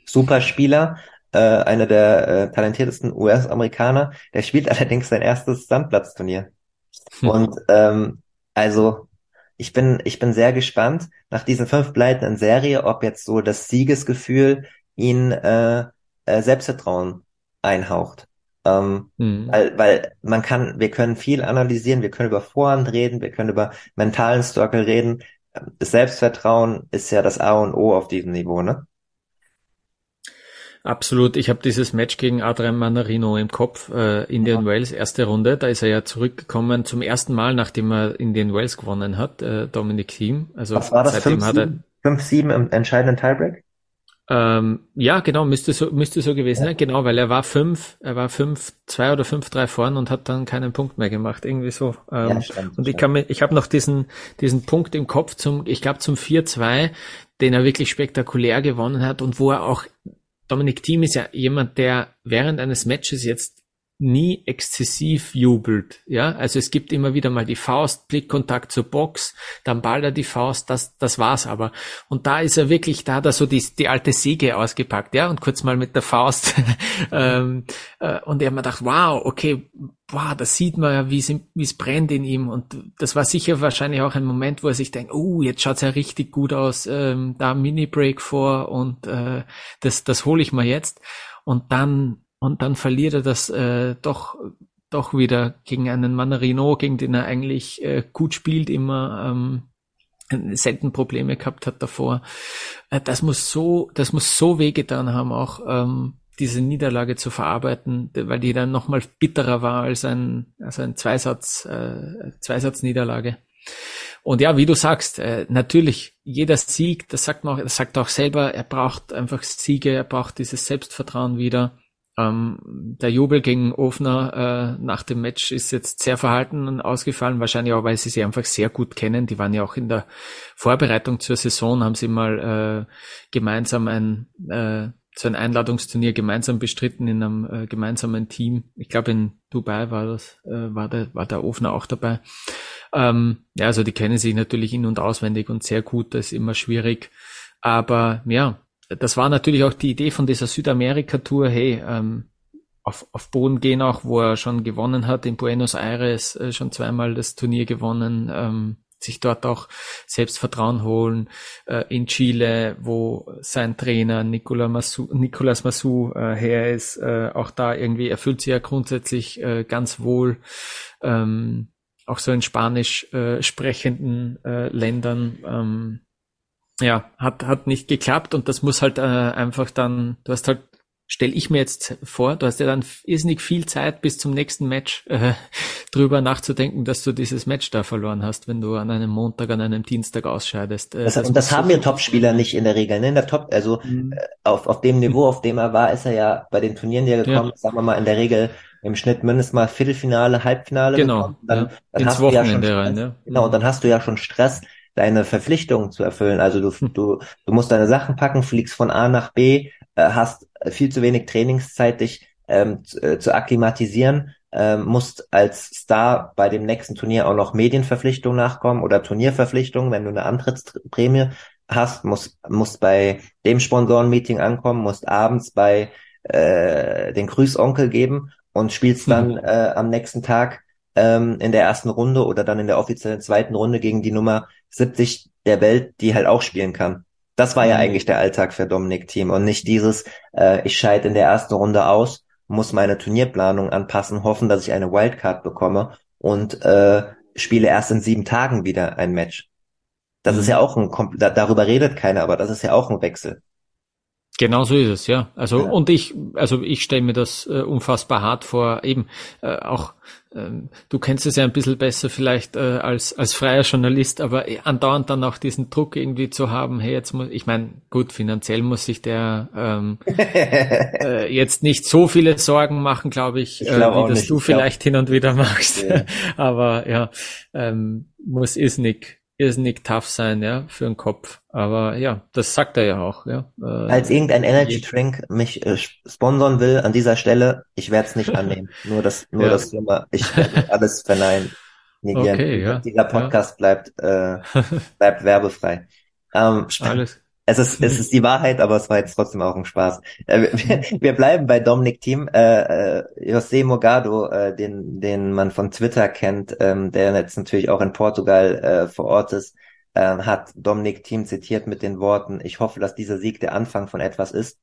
Super Spieler, äh, einer der äh, talentiertesten US-Amerikaner. Der spielt allerdings sein erstes Sandplatzturnier. Hm. Und ähm, also ich bin ich bin sehr gespannt nach diesen fünf Pleiten in Serie, ob jetzt so das Siegesgefühl ihn äh, äh, Selbstvertrauen einhaucht. Ähm, mhm. weil, weil man kann, wir können viel analysieren, wir können über Vorhand reden, wir können über mentalen Struggle reden. Das Selbstvertrauen ist ja das A und O auf diesem Niveau, ne? Absolut. Ich habe dieses Match gegen Adrian Manarino im Kopf, äh, Indian ja. Wales, erste Runde. Da ist er ja zurückgekommen zum ersten Mal, nachdem er Indian Wales gewonnen hat, äh, Dominic Thiem. Also Was war das? 5-7 im entscheidenden Tiebreak? Ähm, ja, genau, müsste so, müsste so gewesen sein. Genau, weil er war fünf, er war fünf, zwei oder fünf, drei vorn und hat dann keinen Punkt mehr gemacht, irgendwie so. Ähm, ja, stimmt, und ich kann mir, ich habe noch diesen, diesen Punkt im Kopf zum, ich glaube zum 4-2, den er wirklich spektakulär gewonnen hat und wo er auch Dominik Thiem ist ja jemand, der während eines Matches jetzt nie exzessiv jubelt. Ja, also es gibt immer wieder mal die Faust, Blickkontakt zur Box, dann ballert er die Faust, das, das war's aber. Und da ist er wirklich, da hat er so die, die alte Säge ausgepackt, ja, und kurz mal mit der Faust. ähm, äh, und er hat mir gedacht, wow, okay, wow, da sieht man ja, wie es, brennt in ihm. Und das war sicher wahrscheinlich auch ein Moment, wo er sich denkt, oh, jetzt schaut's ja richtig gut aus, ähm, da Mini-Break vor und äh, das, das hole ich mal jetzt. Und dann und dann verliert er das äh, doch doch wieder gegen einen Manarino, gegen den er eigentlich äh, gut spielt, immer ähm, selten Probleme gehabt hat davor. Äh, das muss so, das muss so wehgetan haben, auch ähm, diese Niederlage zu verarbeiten, weil die dann nochmal bitterer war als ein, als ein Zweisatz, äh, Zweisatzniederlage. Und ja, wie du sagst, äh, natürlich, jeder Sieg, das sagt man auch, das sagt auch selber, er braucht einfach Siege, er braucht dieses Selbstvertrauen wieder. Ähm, der Jubel gegen Ofner äh, nach dem Match ist jetzt sehr verhalten ausgefallen, wahrscheinlich auch, weil sie sie einfach sehr gut kennen. Die waren ja auch in der Vorbereitung zur Saison, haben sie mal äh, gemeinsam ein, äh, so ein Einladungsturnier gemeinsam bestritten in einem äh, gemeinsamen Team. Ich glaube in Dubai war das, äh, war der war der Ofner auch dabei. Ähm, ja, also die kennen sich natürlich in und auswendig und sehr gut. Das ist immer schwierig, aber ja, das war natürlich auch die Idee von dieser Südamerika-Tour. Hey, ähm, auf, auf Boden gehen auch, wo er schon gewonnen hat in Buenos Aires, äh, schon zweimal das Turnier gewonnen. Ähm, sich dort auch Selbstvertrauen holen. Äh, in Chile, wo sein Trainer Nicolas Massou, Nicolas Massou äh, her ist, äh, auch da irgendwie erfüllt sich ja grundsätzlich äh, ganz wohl. Ähm, auch so in spanisch äh, sprechenden äh, Ländern. Ähm, ja, hat, hat nicht geklappt und das muss halt äh, einfach dann, du hast halt stelle ich mir jetzt vor, du hast ja dann irrsinnig viel Zeit bis zum nächsten Match äh, drüber nachzudenken, dass du dieses Match da verloren hast, wenn du an einem Montag, an einem Dienstag ausscheidest. Äh, das, das und das haben wir Topspieler nicht in der Regel. Ne? In der Top, also mhm. äh, auf, auf dem Niveau, auf dem er war, ist er ja bei den Turnieren, die er gekommen ja. sagen wir mal, in der Regel im Schnitt mindestens mal Viertelfinale, Halbfinale. Genau. Dann, ja. dann Ins hast Wochenende du ja schon Stress, rein, ja. Genau, und dann hast du ja schon Stress, deine Verpflichtungen zu erfüllen. Also du, hm. du, du musst deine Sachen packen, fliegst von A nach B, äh, hast viel zu wenig Trainingszeit, dich ähm, zu, äh, zu akklimatisieren, ähm, musst als Star bei dem nächsten Turnier auch noch Medienverpflichtungen nachkommen oder Turnierverpflichtungen, wenn du eine Antrittsprämie hast, musst, musst bei dem Sponsorenmeeting ankommen, musst abends bei äh, den Grüßonkel geben und spielst dann mhm. äh, am nächsten Tag ähm, in der ersten Runde oder dann in der offiziellen zweiten Runde gegen die Nummer 70 der Welt, die halt auch spielen kann. Das war ja mhm. eigentlich der Alltag für Dominik Team und nicht dieses, äh, ich scheide in der ersten Runde aus, muss meine Turnierplanung anpassen, hoffen, dass ich eine Wildcard bekomme und äh, spiele erst in sieben Tagen wieder ein Match. Das mhm. ist ja auch ein, darüber redet keiner, aber das ist ja auch ein Wechsel. Genau so ist es, ja. Also ja. und ich, also ich stelle mir das äh, unfassbar hart vor. Eben äh, auch, ähm, du kennst es ja ein bisschen besser vielleicht äh, als als freier Journalist, aber andauernd dann auch diesen Druck irgendwie zu haben. Hey, jetzt muss, ich meine, gut, finanziell muss sich der ähm, äh, jetzt nicht so viele Sorgen machen, glaube ich, ich glaub äh, wie das du vielleicht hin und wieder machst. Ja. aber ja, ähm, muss ist nicht irrsinnig tough sein, ja, für den Kopf. Aber ja, das sagt er ja auch, ja. Äh, Als irgendein Energy Drink mich äh, sponsern will an dieser Stelle, ich werde es nicht annehmen. nur das, nur ja. das Thema, ich werde alles verneinen. Negieren. Okay, ja. Dieser Podcast ja. bleibt, äh, bleibt werbefrei. Ähm, Alles, es ist, es ist die Wahrheit, aber es war jetzt trotzdem auch ein Spaß. Äh, wir, wir bleiben bei Dominic Team. Äh, äh, José Mogado, äh, den, den man von Twitter kennt, ähm, der jetzt natürlich auch in Portugal äh, vor Ort ist, äh, hat Dominic Team zitiert mit den Worten, ich hoffe, dass dieser Sieg der Anfang von etwas ist.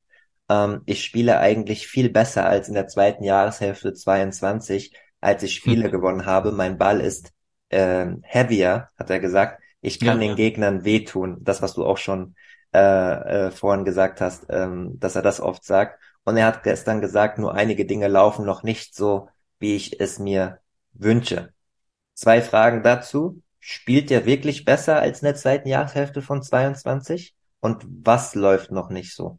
Ähm, ich spiele eigentlich viel besser als in der zweiten Jahreshälfte 22, als ich Spiele hm. gewonnen habe. Mein Ball ist äh, heavier, hat er gesagt. Ich kann ja, den Gegnern wehtun. Das, was du auch schon äh, äh, vorhin gesagt hast, ähm, dass er das oft sagt. Und er hat gestern gesagt, nur einige Dinge laufen noch nicht so, wie ich es mir wünsche. Zwei Fragen dazu. Spielt er wirklich besser als in der zweiten Jahreshälfte von 22? Und was läuft noch nicht so?